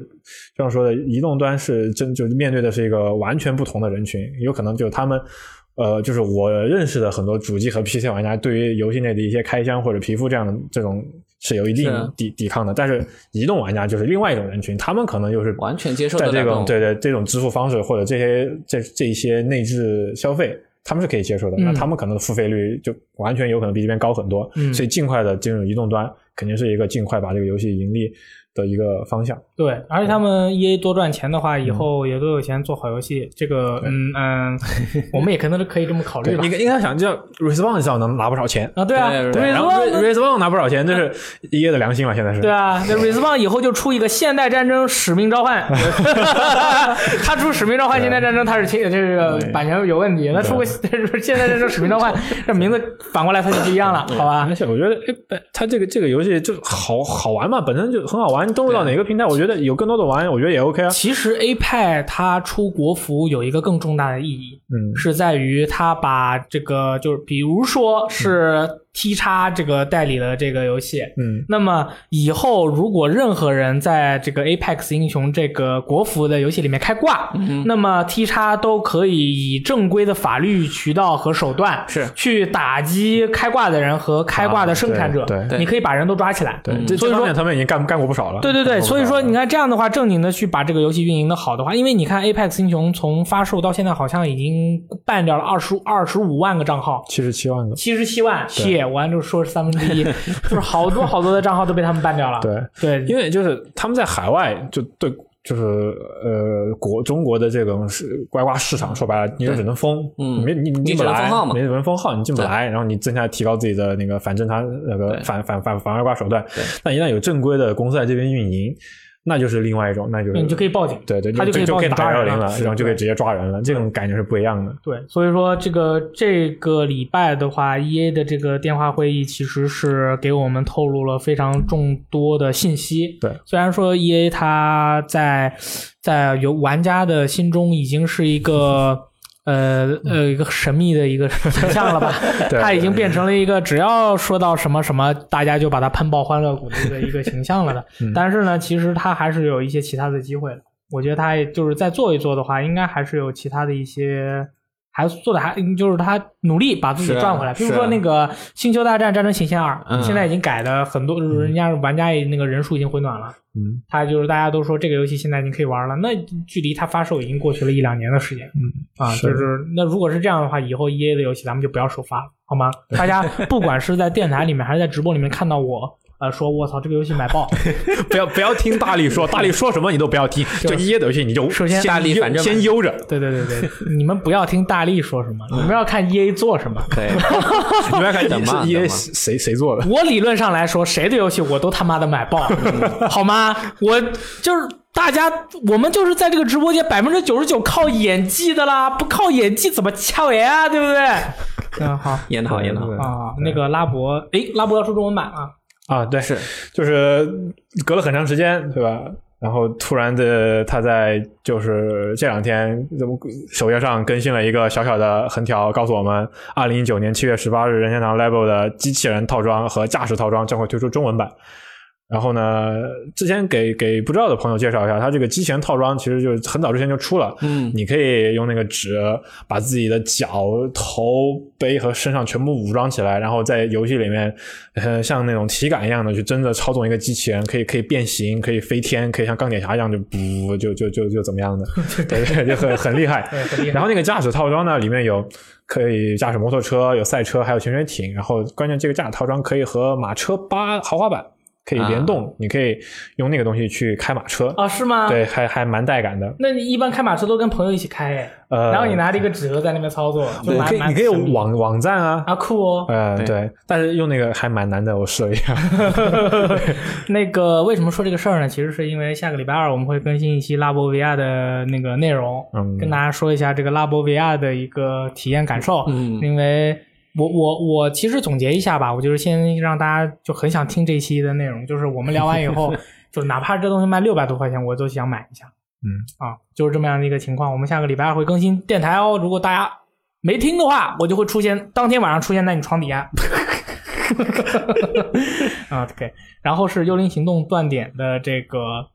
这样说的，移动端是真就面对的是一个完全不同的人群，有可能就他们。呃，就是我认识的很多主机和 PC 玩家，对于游戏内的一些开箱或者皮肤这样的这种是有一定抵抵抗的。但是移动玩家就是另外一种人群，他们可能就是完全接受在这种对对这种支付方式或者这些这这一些内置消费，他们是可以接受的。那他们可能的付费率就完全有可能比这边高很多。所以尽快的进入移动端，肯定是一个尽快把这个游戏盈利。的一个方向，对，而且他们 E A 多赚钱的话，以后也都有钱做好游戏。这个，嗯嗯，我们也可能是可以这么考虑吧。应该应该想，叫 Respawn 上能拿不少钱啊？对啊，Respawn 拿不少钱，这是 E A 的良心嘛？现在是。对啊，那 Respawn 以后就出一个现代战争使命召唤，他出使命召唤现代战争，他是侵这个版权有问题。他出个现代战争使命召唤，这名字反过来他就不一样了，好吧？而且我觉得，哎，他这个这个游戏就好好玩嘛，本身就很好玩。登录到哪个平台？我觉得有更多的玩，我觉得也 OK 啊。其实 A 派它出国服有一个更重大的意义，嗯，是在于它把这个就是比如说是。T 叉这个代理的这个游戏，嗯，那么以后如果任何人在这个 Apex 英雄这个国服的游戏里面开挂，那么 T 叉都可以以正规的法律渠道和手段是。去打击开挂的人和开挂的生产者，对，你可以把人都抓起来。对，所以说他们已经干干过不少了。对对对，所以说你看这样的话，正经的去把这个游戏运营的好的话，因为你看 Apex 英雄从发售到现在好像已经办掉了二十二十五万个账号，七十七万个，七十七万，谢，我按就说是三。分之一，就是好多好多的账号都被他们办掉了。对对，因为就是他们在海外就对，就是呃国中国的这种是乖乖市场，说白了你就只能封，嗯，没你进不来，没人封号，你进不来，然后你增加提高自己的那个反侦查那个反反反反外挂手段。但一旦有正规的公司在这边运营。那就是另外一种，那就是你就可以报警，对对，他就可以就可以打幺幺零了，然后就可以直接抓人了，这种感觉是不一样的。对，所以说这个这个礼拜的话，E A 的这个电话会议其实是给我们透露了非常众多的信息。对，虽然说 E A 它在在有玩家的心中已经是一个。呃呃，一个神秘的一个 形象了吧？他已经变成了一个只要说到什么什么，大家就把他喷爆欢乐谷的一个一个形象了的。但是呢，其实他还是有一些其他的机会的。我觉得他也就是再做一做的话，应该还是有其他的一些。还做的还就是他努力把自己赚回来。比如说那个《星球大战：战争前线二》，现在已经改的很多，人家玩家那个人数已经回暖了。嗯，他就是大家都说这个游戏现在已经可以玩了，那距离它发售已经过去了一两年的时间。嗯啊，就是那如果是这样的话，以后 E A 的游戏咱们就不要首发了，好吗？大家不管是在电台里面还是在直播里面看到我。呃，说我操，这个游戏买爆！不要不要听大力说，大力说什么你都不要听。就一 a 的游戏你就首先大力反正先悠着。对对对对，你们不要听大力说什么，你们要看 E A 做什么。可以，你们要看 E A 谁谁做的。我理论上来说，谁的游戏我都他妈的买爆，好吗？我就是大家，我们就是在这个直播间百分之九十九靠演技的啦，不靠演技怎么抢人啊？对不对？嗯，好，演的好，演的好啊。那个拉博，哎，拉博要出中文版啊。啊，对，是，就是隔了很长时间，对吧？然后突然的，他在就是这两天，首页上更新了一个小小的横条，告诉我们，二零一九年七月十八日，任天堂 Level 的机器人套装和驾驶套装将会推出中文版。然后呢，之前给给不知道的朋友介绍一下，它这个机器人套装其实就很早之前就出了。嗯，你可以用那个纸把自己的脚、头、背和身上全部武装起来，然后在游戏里面，呃，像那种体感一样的去真的操纵一个机器人，可以可以变形，可以飞天，可以像钢铁侠一样就不就就就就怎么样的，对对，就很很厉害。然后那个驾驶套装呢，里面有可以驾驶摩托车、有赛车，还有潜水艇。然后关键这个驾驶套装可以和马车八豪华版。可以联动，你可以用那个东西去开马车啊？是吗？对，还还蛮带感的。那你一般开马车都跟朋友一起开，呃，然后你拿着一个纸盒在那边操作，对，可以，你可以网网站啊，啊酷哦，嗯对，但是用那个还蛮难的，我试了一下。那个为什么说这个事儿呢？其实是因为下个礼拜二我们会更新一期拉博 VR 的那个内容，嗯，跟大家说一下这个拉博 VR 的一个体验感受，嗯，因为。我我我其实总结一下吧，我就是先让大家就很想听这一期的内容，就是我们聊完以后，就哪怕这东西卖六百多块钱，我都想买一下。嗯啊，就是这么样的一个情况。我们下个礼拜二会更新电台哦，如果大家没听的话，我就会出现当天晚上出现在你床底下。啊，OK，然后是《幽灵行动：断点》的这个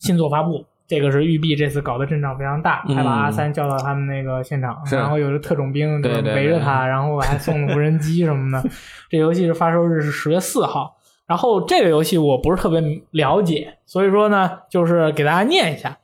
新作发布。这个是育碧这次搞的阵仗非常大，还把阿三叫到他们那个现场，然后有个特种兵就围着他，然后还送无人机什么的。这游戏是发售日是十月四号，然后这个游戏我不是特别了解，所以说呢，就是给大家念一下《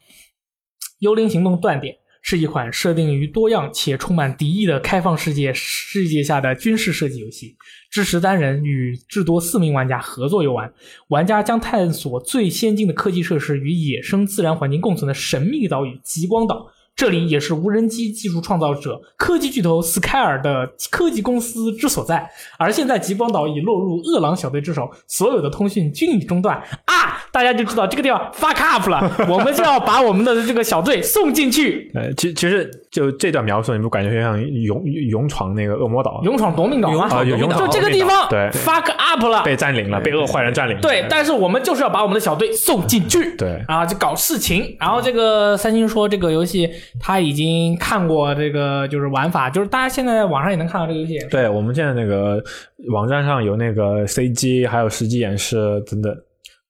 幽灵行动：断点》。是一款设定于多样且充满敌意的开放世界世界下的军事射击游戏，支持单人与至多四名玩家合作游玩。玩家将探索最先进的科技设施与野生自然环境共存的神秘岛屿极光岛。这里也是无人机技术创造者科技巨头斯凯尔的科技公司之所在。而现在，极光岛已落入饿狼小队之手，所有的通讯均已中断啊！大家就知道这个地方 fuck up 了，我们就要把我们的这个小队送进去。呃，其其实就这段描述，你不感觉像勇勇闯那个恶魔岛，勇闯夺命岛吗？啊，勇就这个地方，对，fuck up 了，被占领了，被恶坏人占领。对，但是我们就是要把我们的小队送进去。对，啊，就搞事情。然后这个三星说，这个游戏他已经看过这个就是玩法，就是大家现在网上也能看到这个游戏。对，我们现在那个网站上有那个 CG，还有实际演示等等。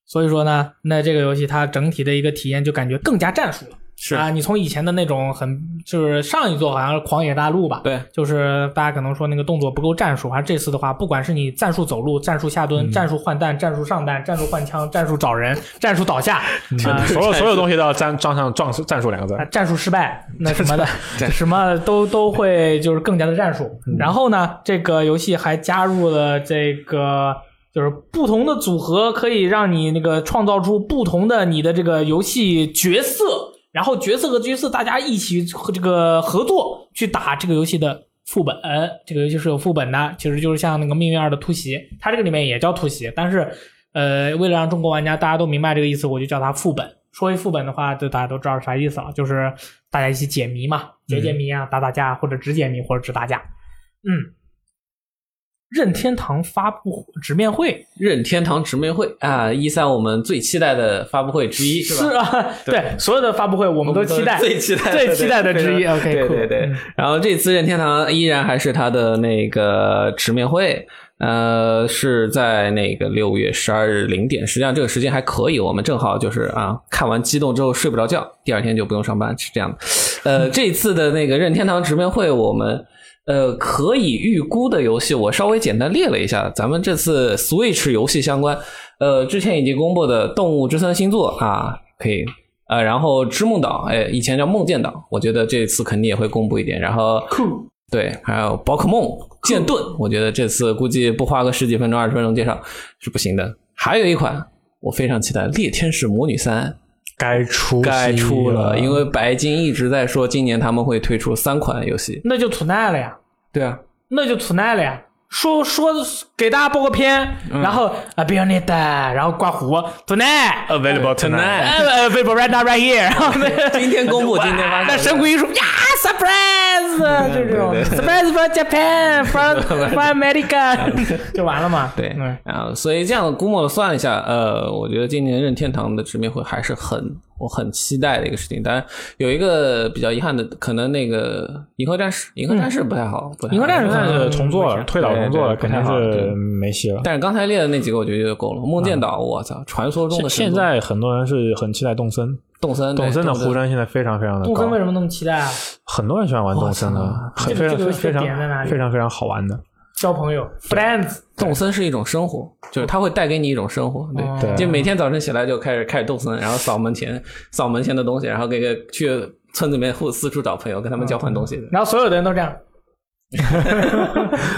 所以说呢，那这个游戏它整体的一个体验就感觉更加战术了。是啊，你从以前的那种很就是上一座好像是狂野大陆吧，对，就是大家可能说那个动作不够战术，而这次的话，不管是你战术走路、战术下蹲、战术换弹、战术上弹、战术换枪、战术找人、战术倒下，啊，所有所有东西都要沾装上“壮战术”两个字。战术失败那什么的，什么都都会就是更加的战术。然后呢，这个游戏还加入了这个。就是不同的组合可以让你那个创造出不同的你的这个游戏角色，然后角色和角色大家一起和这个合作去打这个游戏的副本。这个游戏是有副本的，其实就是像那个命运二的突袭，它这个里面也叫突袭，但是呃，为了让中国玩家大家都明白这个意思，我就叫它副本。说一副本的话，就大家都知道啥意思了，就是大家一起解谜嘛，解解谜啊，打打架，或者只解谜，或者只打架。嗯。任天堂发布直面会，任天堂直面会啊，一三我们最期待的发布会之一，是吧？是啊，对，所有的发布会我们都期待，最期待、最期待的之一。OK，对对对。然后这次任天堂依然还是它的那个直面会，呃，是在那个六月十二日零点，实际上这个时间还可以，我们正好就是啊，看完激动之后睡不着觉，第二天就不用上班，是这样的。呃，这次的那个任天堂直面会，我们呃可以预估的游戏，我稍微简单列了一下。咱们这次 Switch 游戏相关，呃，之前已经公布的《动物之森》新作啊，可以。呃，然后织梦岛，哎，以前叫梦见岛，我觉得这次肯定也会公布一点。然后，对，还有宝可梦剑盾，我觉得这次估计不花个十几分钟、二十分钟介绍是不行的。还有一款我非常期待，《猎天使魔女三》该出该出了，因为白金一直在说今年他们会推出三款游戏，那就吐奈了呀。对啊，那就吐奈了呀。说说给大家播个片，然后啊，be on it，然后刮胡，tonight，available tonight，available right now right here，然后 今天公布，今天发那神谷一说呀，surprise，就这种 surprise from Japan，from from America，就完了嘛。对，啊，所以这样估摸算了一下，呃，我觉得今年任天堂的直面会还是很。我很期待的一个事情，当然有一个比较遗憾的，可能那个《银河战士》《银河战士》不太好，《银河战士》是重做了，推倒重做了，肯定是没戏了。但是刚才列的那几个，我觉得就够了。梦见岛，我操，传说中的。现在很多人是很期待动森，动森，动森的呼声现在非常非常的高。动森为什么那么期待啊？很多人喜欢玩动森的，非常非常非常非常好玩的。交朋友，friends，动森是一种生活，就是它会带给你一种生活，对，就每天早晨起来就开始开始动森，然后扫门前扫门前的东西，然后给个去村子里面互四处找朋友，跟他们交换东西，然后所有的人都这样，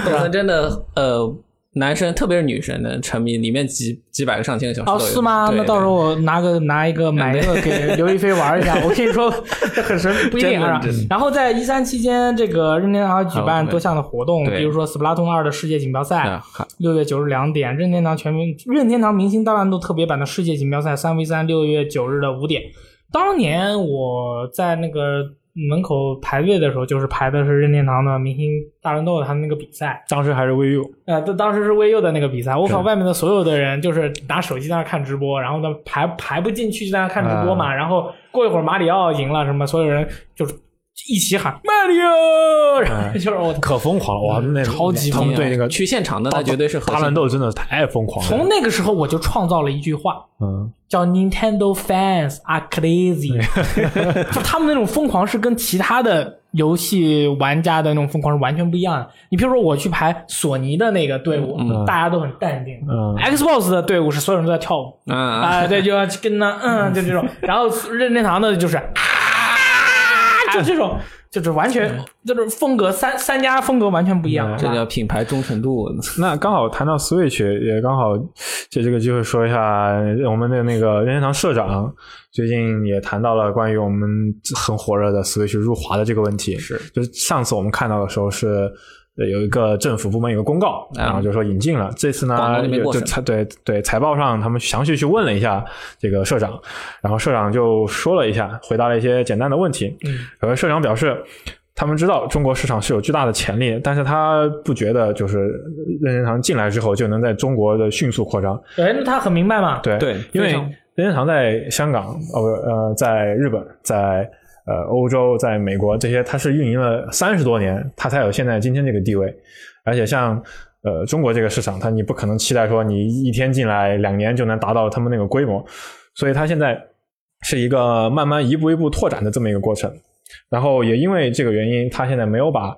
动森真的呃。男生特别是女生的沉迷，里面几几百个上千个小时哦，是吗？那到时候我拿个拿一个买一个给刘亦菲玩一下。我跟你说，很神，不一定啊。然后在一三期间，这个任天堂举办多项的活动，比如说《Splatoon 二》的世界锦标赛，六月九日两点；任天堂全民任天堂明星大乱斗特别版的世界锦标赛三 v 三，六月九日的五点。当年我在那个。门口排队的时候，就是排的是任天堂的明星大乱斗，他们那个比赛。当时还是 VU，呃，当当时是 VU 的那个比赛。我靠，外面的所有的人就是拿手机在那看直播，然后呢排排不进去就在那看直播嘛。然后过一会儿马里奥赢了，什么所有人就是。一起喊马里奥，然后就是我可疯狂了哇！那超级疯狂，对那个去现场的那绝对是大乱斗，真的太疯狂了。从那个时候我就创造了一句话，嗯，叫 Nintendo fans are crazy，就他们那种疯狂是跟其他的游戏玩家的那种疯狂是完全不一样的。你比如说我去排索尼的那个队伍，大家都很淡定；Xbox 的队伍是所有人都在跳舞，啊，对，就要跟那，嗯，就这种。然后任天堂的就是。就这种，就是完全就是风格三三家风格完全不一样，这叫品牌忠诚度。那刚好谈到 Switch，也刚好借这个机会说一下，我们的那个任天堂社长最近也谈到了关于我们很火热的 Switch 入华的这个问题。是，就是上次我们看到的时候是。有一个政府部门有个公告，然后就说引进了。这次呢，就财对对财报上，他们详细去问了一下这个社长，然后社长就说了一下，回答了一些简单的问题。嗯，而社长表示，他们知道中国市场是有巨大的潜力，但是他不觉得就是任天堂进来之后就能在中国的迅速扩张。哎，那他很明白嘛？对对，因为任天堂在香港，呃呃，在日本，在。呃，欧洲在美国这些，它是运营了三十多年，它才有现在今天这个地位。而且像呃中国这个市场，它你不可能期待说你一天进来两年就能达到他们那个规模，所以它现在是一个慢慢一步一步拓展的这么一个过程。然后也因为这个原因，它现在没有把。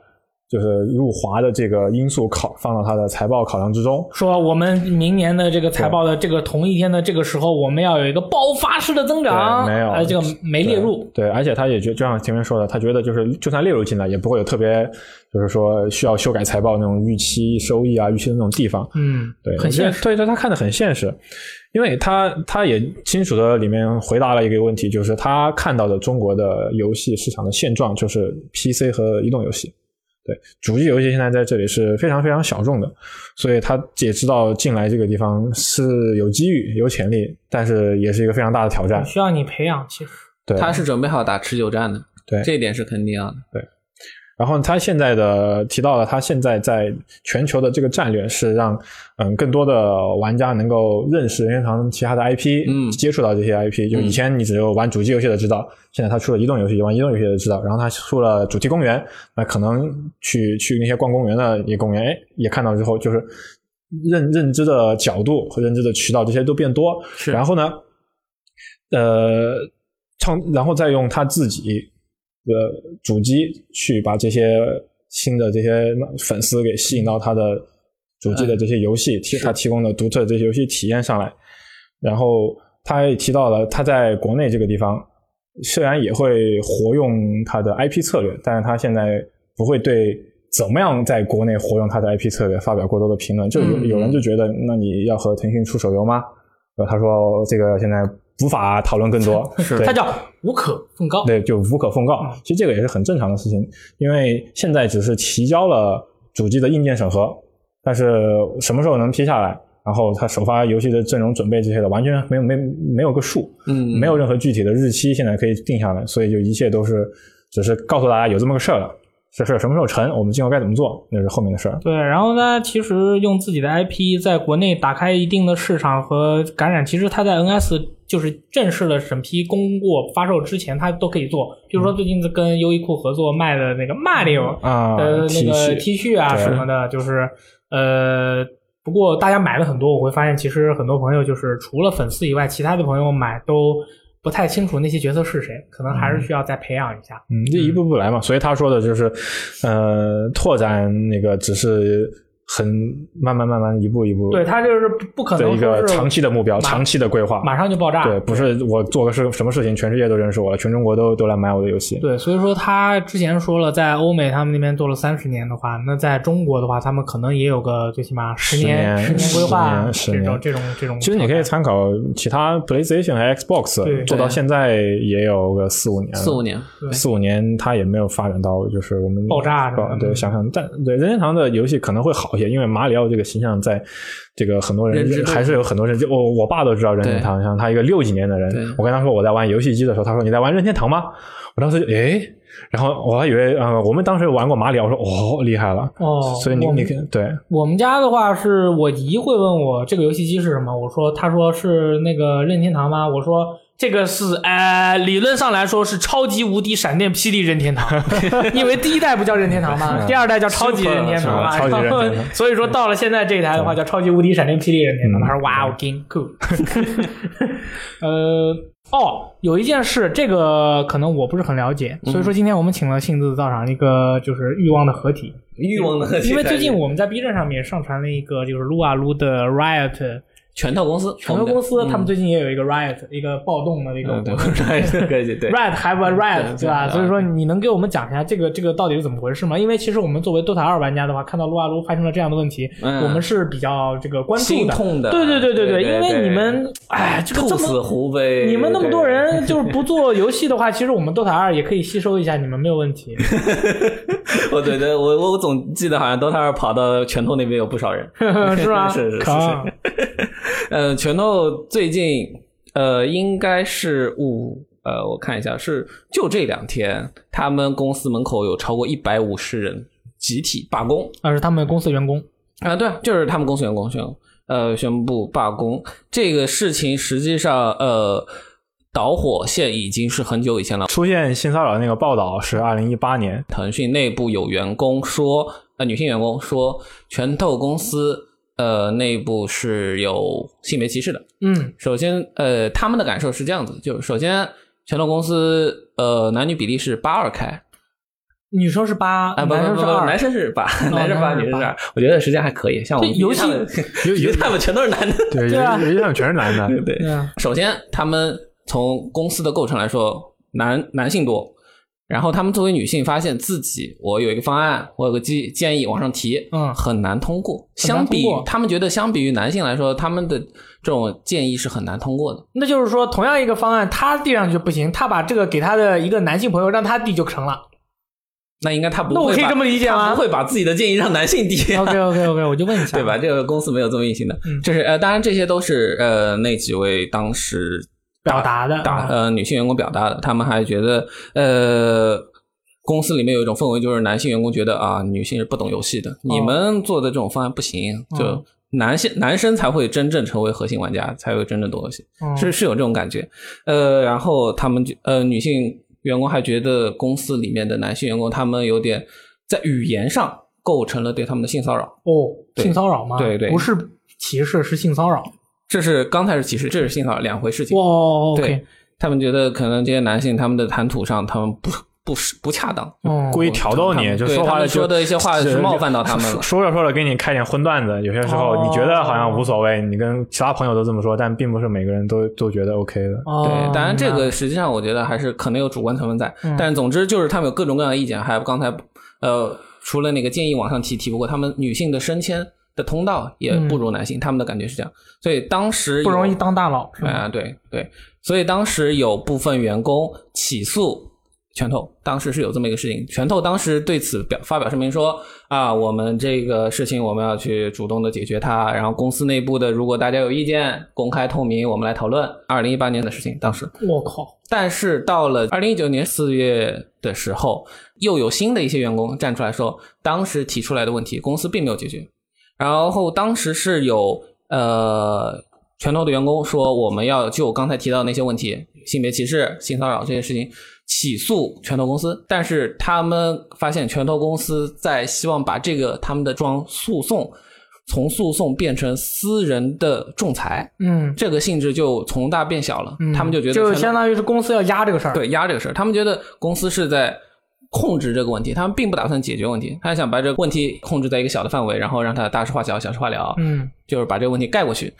就是入华的这个因素考放到他的财报考量之中，说我们明年的这个财报的这个同一天的这个时候，我们要有一个爆发式的增长，没有，呃，这个没列入。对，而且他也觉，就像前面说的，他觉得就是就算列入进来，也不会有特别，就是说需要修改财报那种预期收益啊、预期的那种地方。嗯，对，很现实。对，对他看的很现实，因为他他也清楚的里面回答了一个问题，就是他看到的中国的游戏市场的现状，就是 PC 和移动游戏。对，主机游戏现在在这里是非常非常小众的，所以他也知道进来这个地方是有机遇、有潜力，但是也是一个非常大的挑战，需要你培养。其实，对，他是准备好打持久战的，对，这一点是肯定要的。对。然后他现在的提到了，他现在在全球的这个战略是让嗯更多的玩家能够认识任天堂其他的 IP，嗯，接触到这些 IP。就以前你只有玩主机游戏的知道，现在他出了移动游戏，玩移动游戏的知道。然后他出了主题公园，那可能去去那些逛公园的一公园，哎，也看到之后，就是认认知的角度和认知的渠道这些都变多。是，然后呢，呃，创，然后再用他自己。的主机去把这些新的这些粉丝给吸引到他的主机的这些游戏提他提供的独特的这些游戏体验上来。然后他也提到了他在国内这个地方虽然也会活用他的 IP 策略，但是他现在不会对怎么样在国内活用他的 IP 策略发表过多的评论。就有有人就觉得，那你要和腾讯出手游吗？呃，他说这个现在。无法讨论更多，是它叫无可奉告。对，就无可奉告。其实这个也是很正常的事情，因为现在只是提交了主机的硬件审核，但是什么时候能批下来，然后它首发游戏的阵容准备这些的，完全没有没没有个数，嗯，没有任何具体的日期现在可以定下来，所以就一切都是只是告诉大家有这么个事儿了。这事什么时候成？我们今后该怎么做？那是后面的事儿。对，然后呢，其实用自己的 IP 在国内打开一定的市场和感染，其实他在 NS 就是正式的审批公过发售之前，他都可以做。比如说最近跟优衣库合作卖的那个 Mario 啊，呃，那个 T 恤啊什么的，就是呃，不过大家买了很多，我会发现其实很多朋友就是除了粉丝以外，其他的朋友买都。不太清楚那些角色是谁，可能还是需要再培养一下。嗯，这一步步来嘛。所以他说的就是，呃，拓展那个只是。很慢慢慢慢一步一步，对他就是不可能一个长期的目标，长期的规划，马上就爆炸。对，不是我做个事什么事情，全世界都认识我了，全中国都都来买我的游戏。对，所以说他之前说了，在欧美他们那边做了三十年的话，那在中国的话，他们可能也有个最起码十年十年规划这种这种这种。其实你可以参考其他 PlayStation 和 Xbox 做到现在也有个四五年，四五年，四五年，它也没有发展到就是我们爆炸是吧对，想想但对任天堂的游戏可能会好因为马里奥这。个形象在这个很多人还是有很多人，就我我爸都知道任天堂，像他一个六几年的人，我跟他说我在玩游戏机的时候，他说你在玩任天堂吗？我当时就诶，然后我还以为嗯，我们当时玩过马里奥，我说哦厉害了哦，所以你你对，我们家的话是我姨会问我这个游戏机是什么，我说他说是那个任天堂吗？我说。这个是呃，理论上来说是超级无敌闪电霹雳任天堂，因为第一代不叫任天堂嘛？第二代叫超级任天堂嘛。然后所以说到了现在这一台的话叫超级无敌闪电霹雳任天堂。他说哇，我 game cool。呃，哦，有一件事，这个可能我不是很了解，所以说今天我们请了杏子道场一个就是欲望的合体，欲望的合体。因为最近我们在 B 站上面上传了一个就是撸啊撸的 Riot。拳头公司，拳头公司，他们最近也有一个 riot，一个暴动的一个活动。riot have a riot，对吧？所以说，你能给我们讲一下这个这个到底是怎么回事吗？因为其实我们作为 DOTA 二玩家的话，看到撸啊撸发生了这样的问题，我们是比较这个关注的。对对对对对，因为你们，哎，这个这么，你们那么多人就是不做游戏的话，其实我们 DOTA 二也可以吸收一下你们，没有问题。我觉得，我我我总记得好像 DOTA 二跑到拳头那边有不少人，是吗？是是是。呃，拳头最近呃，应该是五呃，我看一下，是就这两天，他们公司门口有超过一百五十人集体罢工，那是他们公司员工啊，对，就是他们公司员工宣呃宣布罢工。这个事情实际上呃，导火线已经是很久以前了，出现性骚扰那个报道是二零一八年，腾讯内部有员工说，呃，女性员工说，拳头公司。呃，内部是有性别歧视的。嗯，首先，呃，他们的感受是这样子，就首先，拳头公司呃男女比例是八二开，女生是八，男生是二，男生是八，男生八，女生是二。我觉得实际上还可以，像我们游戏，游戏他们全都是男的，对，游戏他们全是男的，对对。首先，他们从公司的构成来说，男男性多。然后他们作为女性，发现自己我有一个方案，我有个建建议往上提，嗯，很难通过。相比他们觉得，相比于男性来说，他们的这种建议是很难通过的。那就是说，同样一个方案，他递上去不行，他把这个给他的一个男性朋友让他递就成了。那应该他不会，那我可以这么理解吗？不会把自己的建议让男性递。OK OK OK，我就问一下，对吧？这个公司没有这么硬性的。就是呃，当然这些都是呃那几位当时。表达的，打呃女性员工表达的，他们还觉得呃公司里面有一种氛围，就是男性员工觉得啊女性是不懂游戏的，你们做的这种方案不行，就男性男生才会真正成为核心玩家，才会真正懂游戏，是是有这种感觉。呃，然后他们呃女性员工还觉得公司里面的男性员工他们有点在语言上构成了对他们的性骚扰。哦，性骚扰吗？对对，不是歧视，是性骚扰。这是刚才是歧视，这是性骚扰两回事情。哇，对他们觉得可能这些男性他们的谈吐上，他们不不是不恰当，故意挑逗你，就说话说的一些话是冒犯到他们了。说着说着给你开点荤段子，有些时候你觉得好像无所谓，你跟其他朋友都这么说，但并不是每个人都都觉得 OK 的。对，当然这个实际上我觉得还是可能有主观成分在，但总之就是他们有各种各样的意见。还有刚才呃，除了那个建议往上提提不过，他们女性的升迁的通道也不如男性，他们的感觉是这样。所以当时不容易当大佬啊，对对，所以当时有部分员工起诉。拳头当时是有这么一个事情，拳头当时对此表发表声明说啊，我们这个事情我们要去主动的解决它，然后公司内部的如果大家有意见，公开透明，我们来讨论。二零一八年的事情，当时我靠，但是到了二零一九年四月的时候，又有新的一些员工站出来说，当时提出来的问题公司并没有解决，然后当时是有呃拳头的员工说我们要就刚才提到那些问题，性别歧视、性骚扰这些事情。起诉拳头公司，但是他们发现拳头公司在希望把这个他们的桩诉讼从诉讼变成私人的仲裁，嗯，这个性质就从大变小了。他们就觉得就相当于是公司要压这个事儿，对，压这个事儿。他们觉得公司是在控制这个问题，他们并不打算解决问题，他想把这个问题控制在一个小的范围，然后让它大事化小，小事化了，嗯，就是把这个问题盖过去。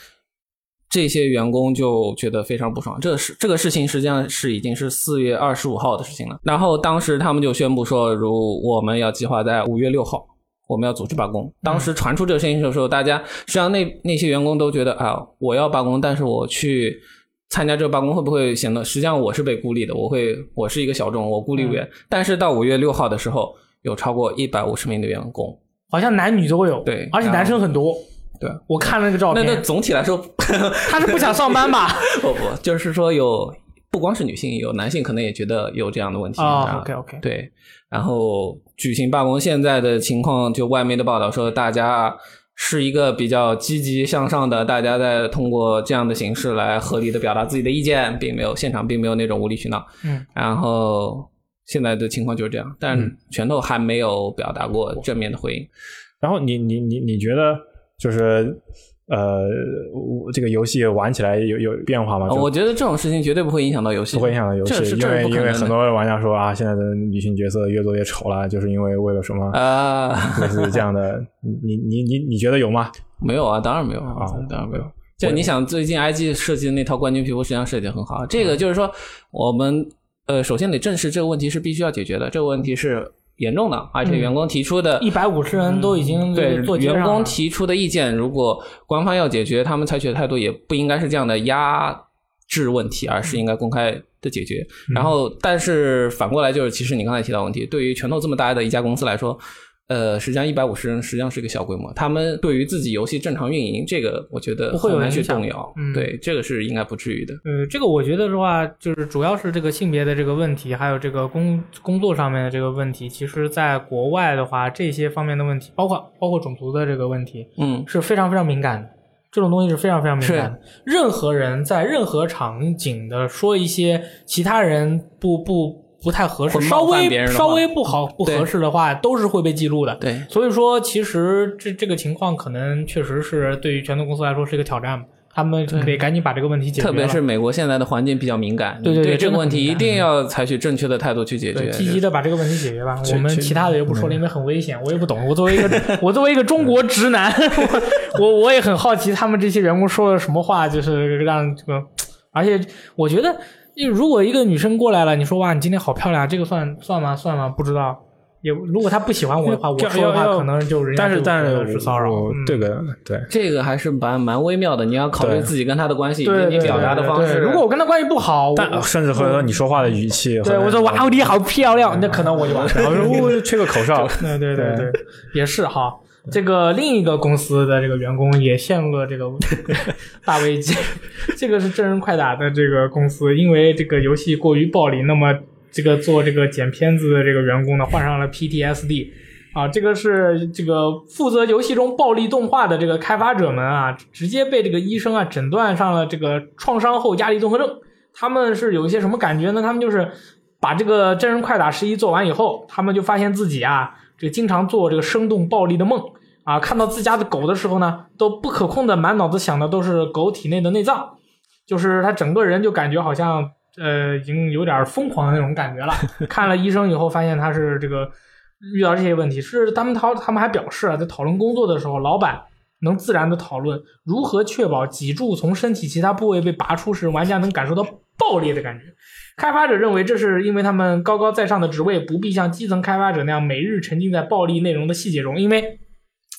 这些员工就觉得非常不爽，这是这个事情实际上是已经是四月二十五号的事情了。然后当时他们就宣布说，如我们要计划在五月六号，我们要组织罢工。当时传出这个声音的时候，大家实际上那那些员工都觉得啊，我要罢工，但是我去参加这个罢工会不会显得实际上我是被孤立的？我会我是一个小众，我孤立无援。但是到五月六号的时候，有超过一百五十名的员工，好像男女都有，对，而且男生很多。对，我看了那个照片。那那总体来说，他是不想上班吧？不不，就是说有不光是女性，有男性可能也觉得有这样的问题。啊，OK OK。对，然后举行罢工，现在的情况就外媒的报道说，大家是一个比较积极向上的，大家在通过这样的形式来合理的表达自己的意见，并没有现场并没有那种无理取闹。嗯。然后现在的情况就是这样，但拳头还没有表达过正面的回应。然后你你你你觉得？就是呃，这个游戏玩起来有有变化吗？我觉得这种事情绝对不会影响到游戏，不会影响到游戏，因为因为很多玩家说啊，现在的女性角色越做越丑了，就是因为为了什么啊？类似这样的，你你你你觉得有吗？没有啊，当然没有啊，当然没有。就你想，最近 IG 设计的那套冠军皮肤实际上设计的很好，这个就是说，我们呃，首先得正视这个问题是必须要解决的，这个问题是。严重的，而且员工提出的，一百五十人都已经对员工提出的意见，如果官方要解决，他们采取的态度也不应该是这样的压制问题，而是应该公开的解决。然后，但是反过来就是，其实你刚才提到问题，对于拳头这么大的一家公司来说。呃，实际上一百五十人实际上是一个小规模，他们对于自己游戏正常运营，这个我觉得不会有人去动摇。对，这个是应该不至于的。呃，这个我觉得的话，就是主要是这个性别的这个问题，还有这个工工作上面的这个问题。其实，在国外的话，这些方面的问题，包括包括种族的这个问题，嗯，是非常非常敏感的。这种东西是非常非常敏感的。任何人在任何场景的说一些其他人不不。不太合适，稍微稍微不好不合适的话，都是会被记录的。对，所以说其实这这个情况可能确实是对于拳头公司来说是一个挑战，他们得赶紧把这个问题解决。特别是美国现在的环境比较敏感，对对对，这个问题一定要采取正确的态度去解决，积极的把这个问题解决吧。我们其他的就不说了，因为很危险，我也不懂。我作为一个 我作为一个中国直男，我我也很好奇他们这些员工说了什么话，就是让这个，而且我觉得。如果一个女生过来了，你说哇，你今天好漂亮，这个算算吗？算吗？不知道。也如果她不喜欢我的话，我 说的话可能就人家是是骚扰。这个对，这个还是蛮蛮微妙的。你要考虑自己跟她的关系以及，你表达的方式。如果我跟她关系不好，但甚至或者说你说话的语气，对我说哇，你好漂亮，那可能我就完然后说吹个口哨。对对对对，也是哈。这个另一个公司的这个员工也陷入了这个 大危机。这个是真人快打的这个公司，因为这个游戏过于暴力，那么这个做这个剪片子的这个员工呢，患上了 PTSD。啊，这个是这个负责游戏中暴力动画的这个开发者们啊，直接被这个医生啊诊断上了这个创伤后压力综合症。他们是有一些什么感觉呢？他们就是把这个真人快打十一做完以后，他们就发现自己啊。这个经常做这个生动暴力的梦啊，看到自家的狗的时候呢，都不可控的满脑子想的都是狗体内的内脏，就是他整个人就感觉好像呃，已经有点疯狂的那种感觉了。看了医生以后，发现他是这个遇到这些问题，是他们讨他们还表示啊，在讨论工作的时候，老板能自然的讨论如何确保脊柱从身体其他部位被拔出时，玩家能感受到爆裂的感觉。开发者认为，这是因为他们高高在上的职位不必像基层开发者那样每日沉浸在暴力内容的细节中，因为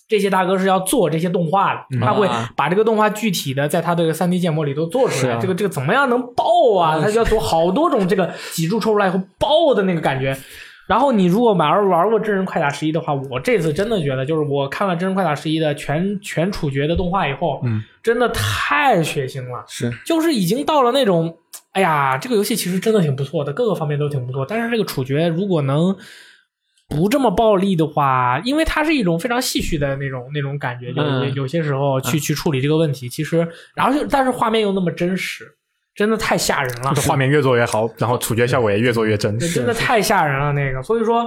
这些大哥是要做这些动画的，他会把这个动画具体的在他的三 D 建模里头做出来。这个这个怎么样能爆啊？他就要做好多种这个脊柱抽出来以后爆的那个感觉。然后你如果玩玩过真人快打十一的话，我这次真的觉得，就是我看了真人快打十一的全全处决的动画以后，嗯，真的太血腥了，是，就是已经到了那种，哎呀，这个游戏其实真的挺不错的，各个方面都挺不错，但是这个处决如果能不这么暴力的话，因为它是一种非常戏谑的那种那种感觉，就是有些时候去去处理这个问题，其实，然后就但是画面又那么真实。真的太吓人了，画面越做越好，然后处决效果也越做越真，真的太吓人了那个。所以说，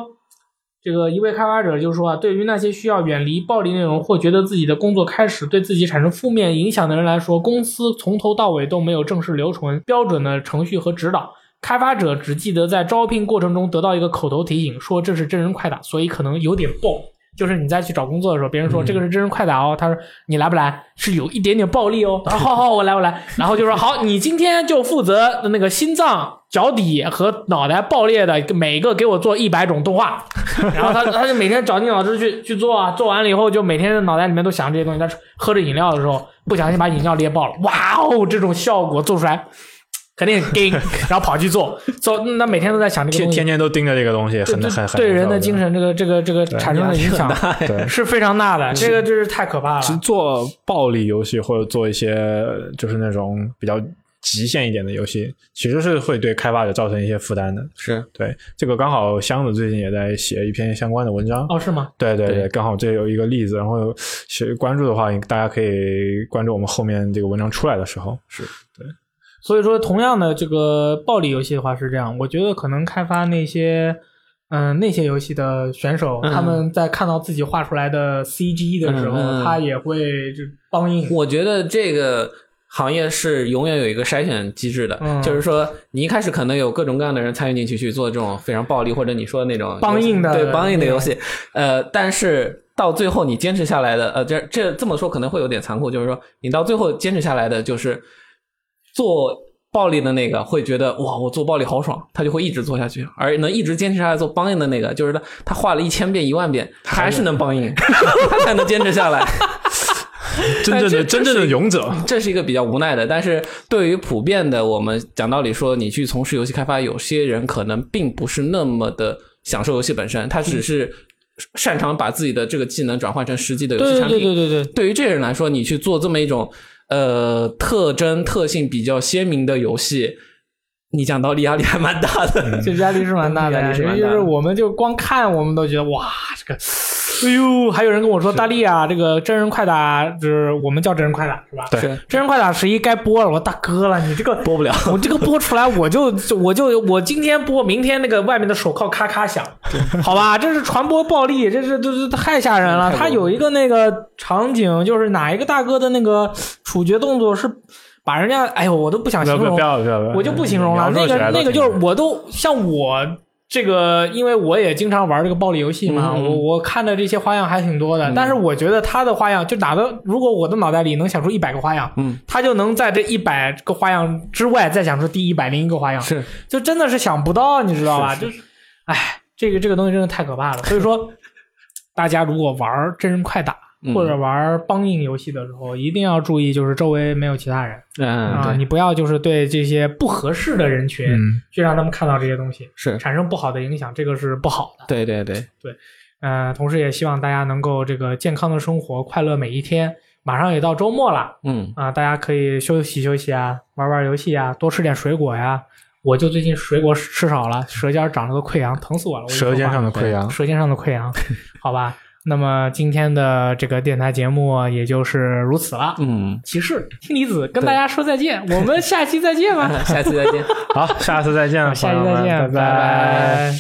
这个一位开发者就说啊，对于那些需要远离暴力内容或觉得自己的工作开始对自己产生负面影响的人来说，公司从头到尾都没有正式留存标准的程序和指导，开发者只记得在招聘过程中得到一个口头提醒，说这是真人快打，所以可能有点爆。就是你再去找工作的时候，别人说这个是真人快打哦，他说你来不来？是有一点点暴力哦。他说好好，我来我来。然后就说好，你今天就负责那个心脏、脚底和脑袋爆裂的每个给我做一百种动画。然后他他就每天绞尽脑汁去去做啊，做完了以后就每天脑袋里面都想这些东西。他喝着饮料的时候不小心把饮料裂爆了，哇哦，这种效果做出来。肯定很盯，然后跑去做做，那每天都在想这个东西，天天都盯着这个东西，很很很对人的精神，这个这个这个产生的影响 是非常大的，这个真是太可怕了。其实做暴力游戏或者做一些就是那种比较极限一点的游戏，其实是会对开发者造成一些负担的。是对这个刚好箱子最近也在写一篇相关的文章哦，是吗？对对对，刚好这有一个例子，然后写关注的话，大家可以关注我们后面这个文章出来的时候，是对。所以说，同样的这个暴力游戏的话是这样，我觉得可能开发那些嗯那些游戏的选手，他们在看到自己画出来的 CG 的时候，他也会就帮硬。我觉得这个行业是永远有一个筛选机制的，就是说你一开始可能有各种各样的人参与进去去做这种非常暴力或者你说的那种帮硬的对帮硬的游戏，呃，但是到最后你坚持下来的，呃，这这这么说可能会有点残酷，就是说你到最后坚持下来的就是。做暴力的那个会觉得哇，我做暴力好爽，他就会一直做下去，而能一直坚持下来做帮硬的那个，就是他他画了一千遍一万遍，还是能帮硬，他才能坚持下来。真正的真正的勇者，这是一个比较无奈的。但是对于普遍的我们讲道理说，你去从事游戏开发，有些人可能并不是那么的享受游戏本身，他只是擅长把自己的这个技能转换成实际的游戏产品。对对对对对，对于这些人来说，你去做这么一种。呃，特征特性比较鲜明的游戏，你讲道理压力还蛮大的，这压力是蛮大的，因为就是我们就光看，我们都觉得哇，这个。哎呦，还有人跟我说，大力啊，这个真人快打就是我们叫真人快打是吧？对，真人快打十一该播了。我说大哥了，你这个播不了，我这个播出来我就我就我今天播，明天那个外面的手铐咔咔响，好吧？这是传播暴力，这是这是太吓人了。他有一个那个场景，就是哪一个大哥的那个处决动作是把人家，哎呦，我都不想形容，我就不形容了。那个那个就是我都像我。这个，因为我也经常玩这个暴力游戏嘛，我我看的这些花样还挺多的。但是我觉得他的花样，就哪个如果我的脑袋里能想出一百个花样，嗯，他就能在这一百个花样之外再想出第一百零一个花样，是，就真的是想不到，你知道吧？就是，哎，这个这个东西真的太可怕了。所以说，大家如果玩真人快打。或者玩帮硬游戏的时候，一定要注意，就是周围没有其他人啊，你不要就是对这些不合适的人群去让他们看到这些东西，是产生不好的影响，这个是不好的。对对对对，呃，同时也希望大家能够这个健康的生活，快乐每一天。马上也到周末了，嗯啊，大家可以休息休息啊，玩玩游戏啊，多吃点水果呀。我就最近水果吃少了，舌尖长了个溃疡，疼死我了。舌尖上的溃疡，舌尖上的溃疡，好吧。那么今天的这个电台节目也就是如此了。嗯，骑士听离子跟大家说再见，我们下期再见吧。下期再见。好，下次再见，下期再见，拜拜。